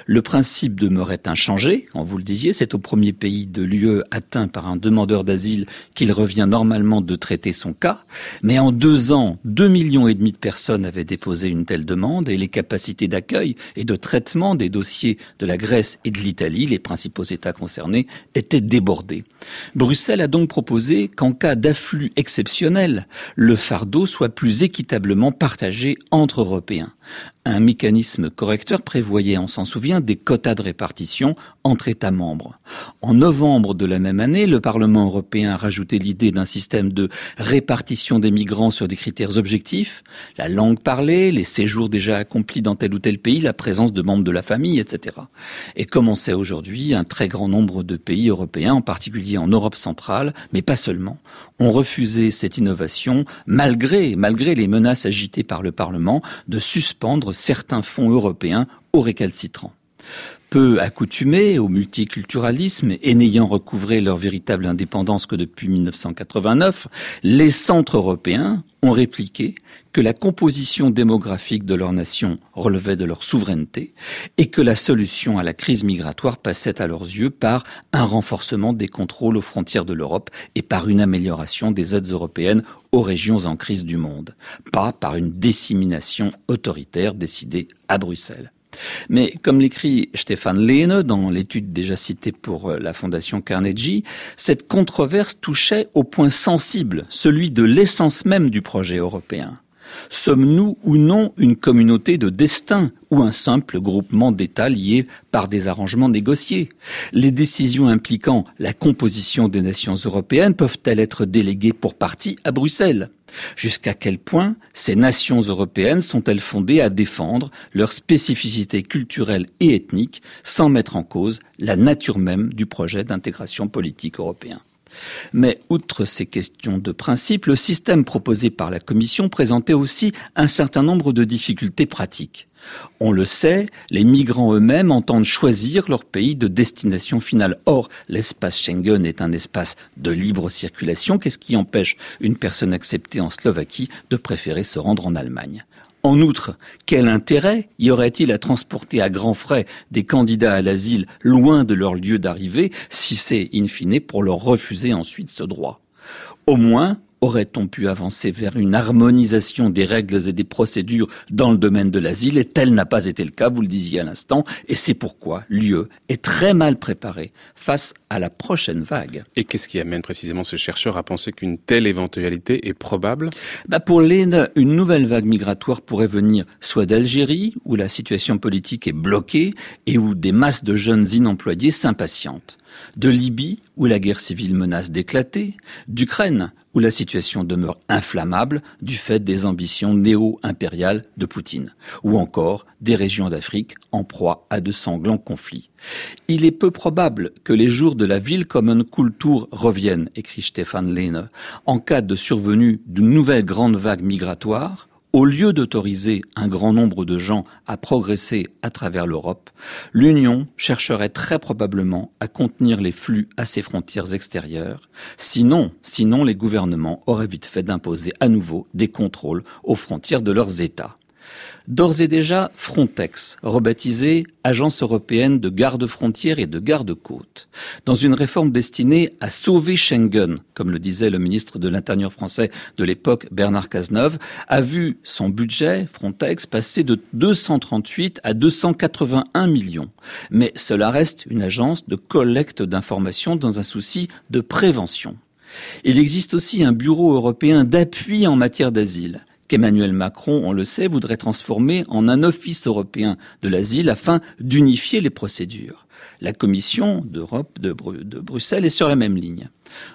Le principe demeurait inchangé, quand vous le disiez, c'est au premier pays de l'UE atteint par un demandeur d'asile qu'il revient normalement de traiter son cas, mais en deux ans, deux millions et demi de personnes avaient déposé une telle demande et les capacités d'accueil et de traitement des dossiers de la Grèce et de l'Italie, les principaux États concernés, étaient débordés. Bruxelles a donc proposé qu'en cas d'afflux exceptionnel, le fardeau soit plus équitablement partagé entre Européens. Un mécanisme correcteur prévoyait, on s'en souvient, des quotas de répartition entre États membres. En novembre de la même année, le Parlement européen a rajouté l'idée d'un système de répartition des migrants sur des critères objectifs, la langue parlée, les séjours déjà accomplis dans tel ou tel pays, la présence de membres de la famille, etc. Et comme on sait aujourd'hui, un très grand nombre de pays européens, en particulier en Europe centrale, mais pas seulement, ont refusé cette innovation malgré, malgré les menaces agitées par le Parlement de suspendre certains fonds européens aux récalcitrants. Peu accoutumés au multiculturalisme et n'ayant recouvré leur véritable indépendance que depuis 1989, les centres européens ont répliqué que la composition démographique de leur nation relevait de leur souveraineté et que la solution à la crise migratoire passait à leurs yeux par un renforcement des contrôles aux frontières de l'Europe et par une amélioration des aides européennes aux régions en crise du monde, pas par une dissémination autoritaire décidée à Bruxelles. Mais comme l'écrit Stéphane Lehne dans l'étude déjà citée pour euh, la Fondation Carnegie, cette controverse touchait au point sensible, celui de l'essence même du projet européen. Sommes-nous ou non une communauté de destin ou un simple groupement d'États liés par des arrangements négociés? Les décisions impliquant la composition des nations européennes peuvent-elles être déléguées pour partie à Bruxelles? Jusqu'à quel point ces nations européennes sont-elles fondées à défendre leurs spécificités culturelles et ethniques sans mettre en cause la nature même du projet d'intégration politique européen? Mais outre ces questions de principe, le système proposé par la Commission présentait aussi un certain nombre de difficultés pratiques. On le sait, les migrants eux-mêmes entendent choisir leur pays de destination finale. Or, l'espace Schengen est un espace de libre circulation. Qu'est-ce qui empêche une personne acceptée en Slovaquie de préférer se rendre en Allemagne? En outre, quel intérêt y aurait-il à transporter à grands frais des candidats à l'asile loin de leur lieu d'arrivée si c'est, in fine, pour leur refuser ensuite ce droit? Au moins, Aurait-on pu avancer vers une harmonisation des règles et des procédures dans le domaine de l'asile Et tel n'a pas été le cas, vous le disiez à l'instant, et c'est pourquoi l'UE est très mal préparée face à la prochaine vague. Et qu'est-ce qui amène précisément ce chercheur à penser qu'une telle éventualité est probable? Bah Pour l'Inde, une nouvelle vague migratoire pourrait venir soit d'Algérie, où la situation politique est bloquée et où des masses de jeunes inemployés s'impatientent de Libye, où la guerre civile menace d'éclater, d'Ukraine, où la situation demeure inflammable du fait des ambitions néo-impériales de Poutine, ou encore des régions d'Afrique en proie à de sanglants conflits. Il est peu probable que les jours de la ville Common Kultur reviennent, écrit Stéphane Lehne, en cas de survenue d'une nouvelle grande vague migratoire, au lieu d'autoriser un grand nombre de gens à progresser à travers l'Europe, l'Union chercherait très probablement à contenir les flux à ses frontières extérieures. Sinon, sinon les gouvernements auraient vite fait d'imposer à nouveau des contrôles aux frontières de leurs États. D'ores et déjà, Frontex, rebaptisée Agence européenne de garde-frontières et de garde-côtes, dans une réforme destinée à sauver Schengen, comme le disait le ministre de l'Intérieur français de l'époque, Bernard Cazeneuve, a vu son budget, Frontex, passer de 238 à 281 millions. Mais cela reste une agence de collecte d'informations dans un souci de prévention. Il existe aussi un bureau européen d'appui en matière d'asile qu'Emmanuel Macron, on le sait, voudrait transformer en un office européen de l'asile afin d'unifier les procédures. La Commission d'Europe de, Bruxelles est sur la même ligne.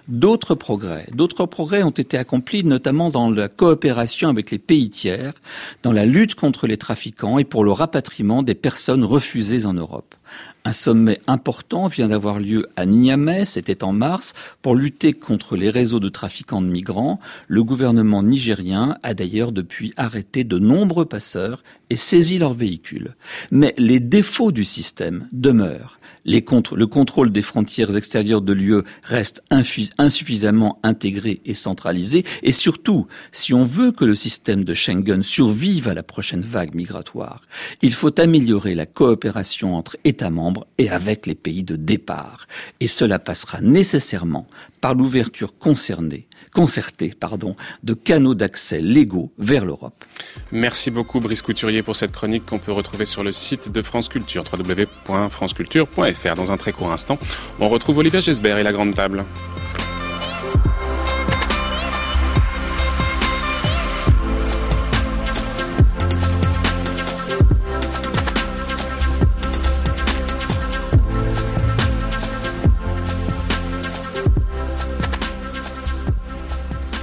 D'autres progrès, d'autres progrès ont été accomplis notamment dans la coopération avec les pays tiers, dans la lutte contre les trafiquants et pour le rapatriement des personnes refusées en Europe. Un sommet important vient d'avoir lieu à Niamey, c'était en mars, pour lutter contre les réseaux de trafiquants de migrants. Le gouvernement nigérien a d'ailleurs depuis arrêté de nombreux passeurs et saisi leurs véhicules. Mais les défauts du système demeurent le contrôle des frontières extérieures de l'UE reste insuffisamment intégré et centralisé. Et surtout, si on veut que le système de Schengen survive à la prochaine vague migratoire, il faut améliorer la coopération entre États et avec les pays de départ. Et cela passera nécessairement par l'ouverture concernée concertée pardon, de canaux d'accès légaux vers l'Europe. Merci beaucoup Brice Couturier pour cette chronique qu'on peut retrouver sur le site de France Culture, www.franceculture.fr. Dans un très court instant, on retrouve Olivier Gesbert et la Grande Table.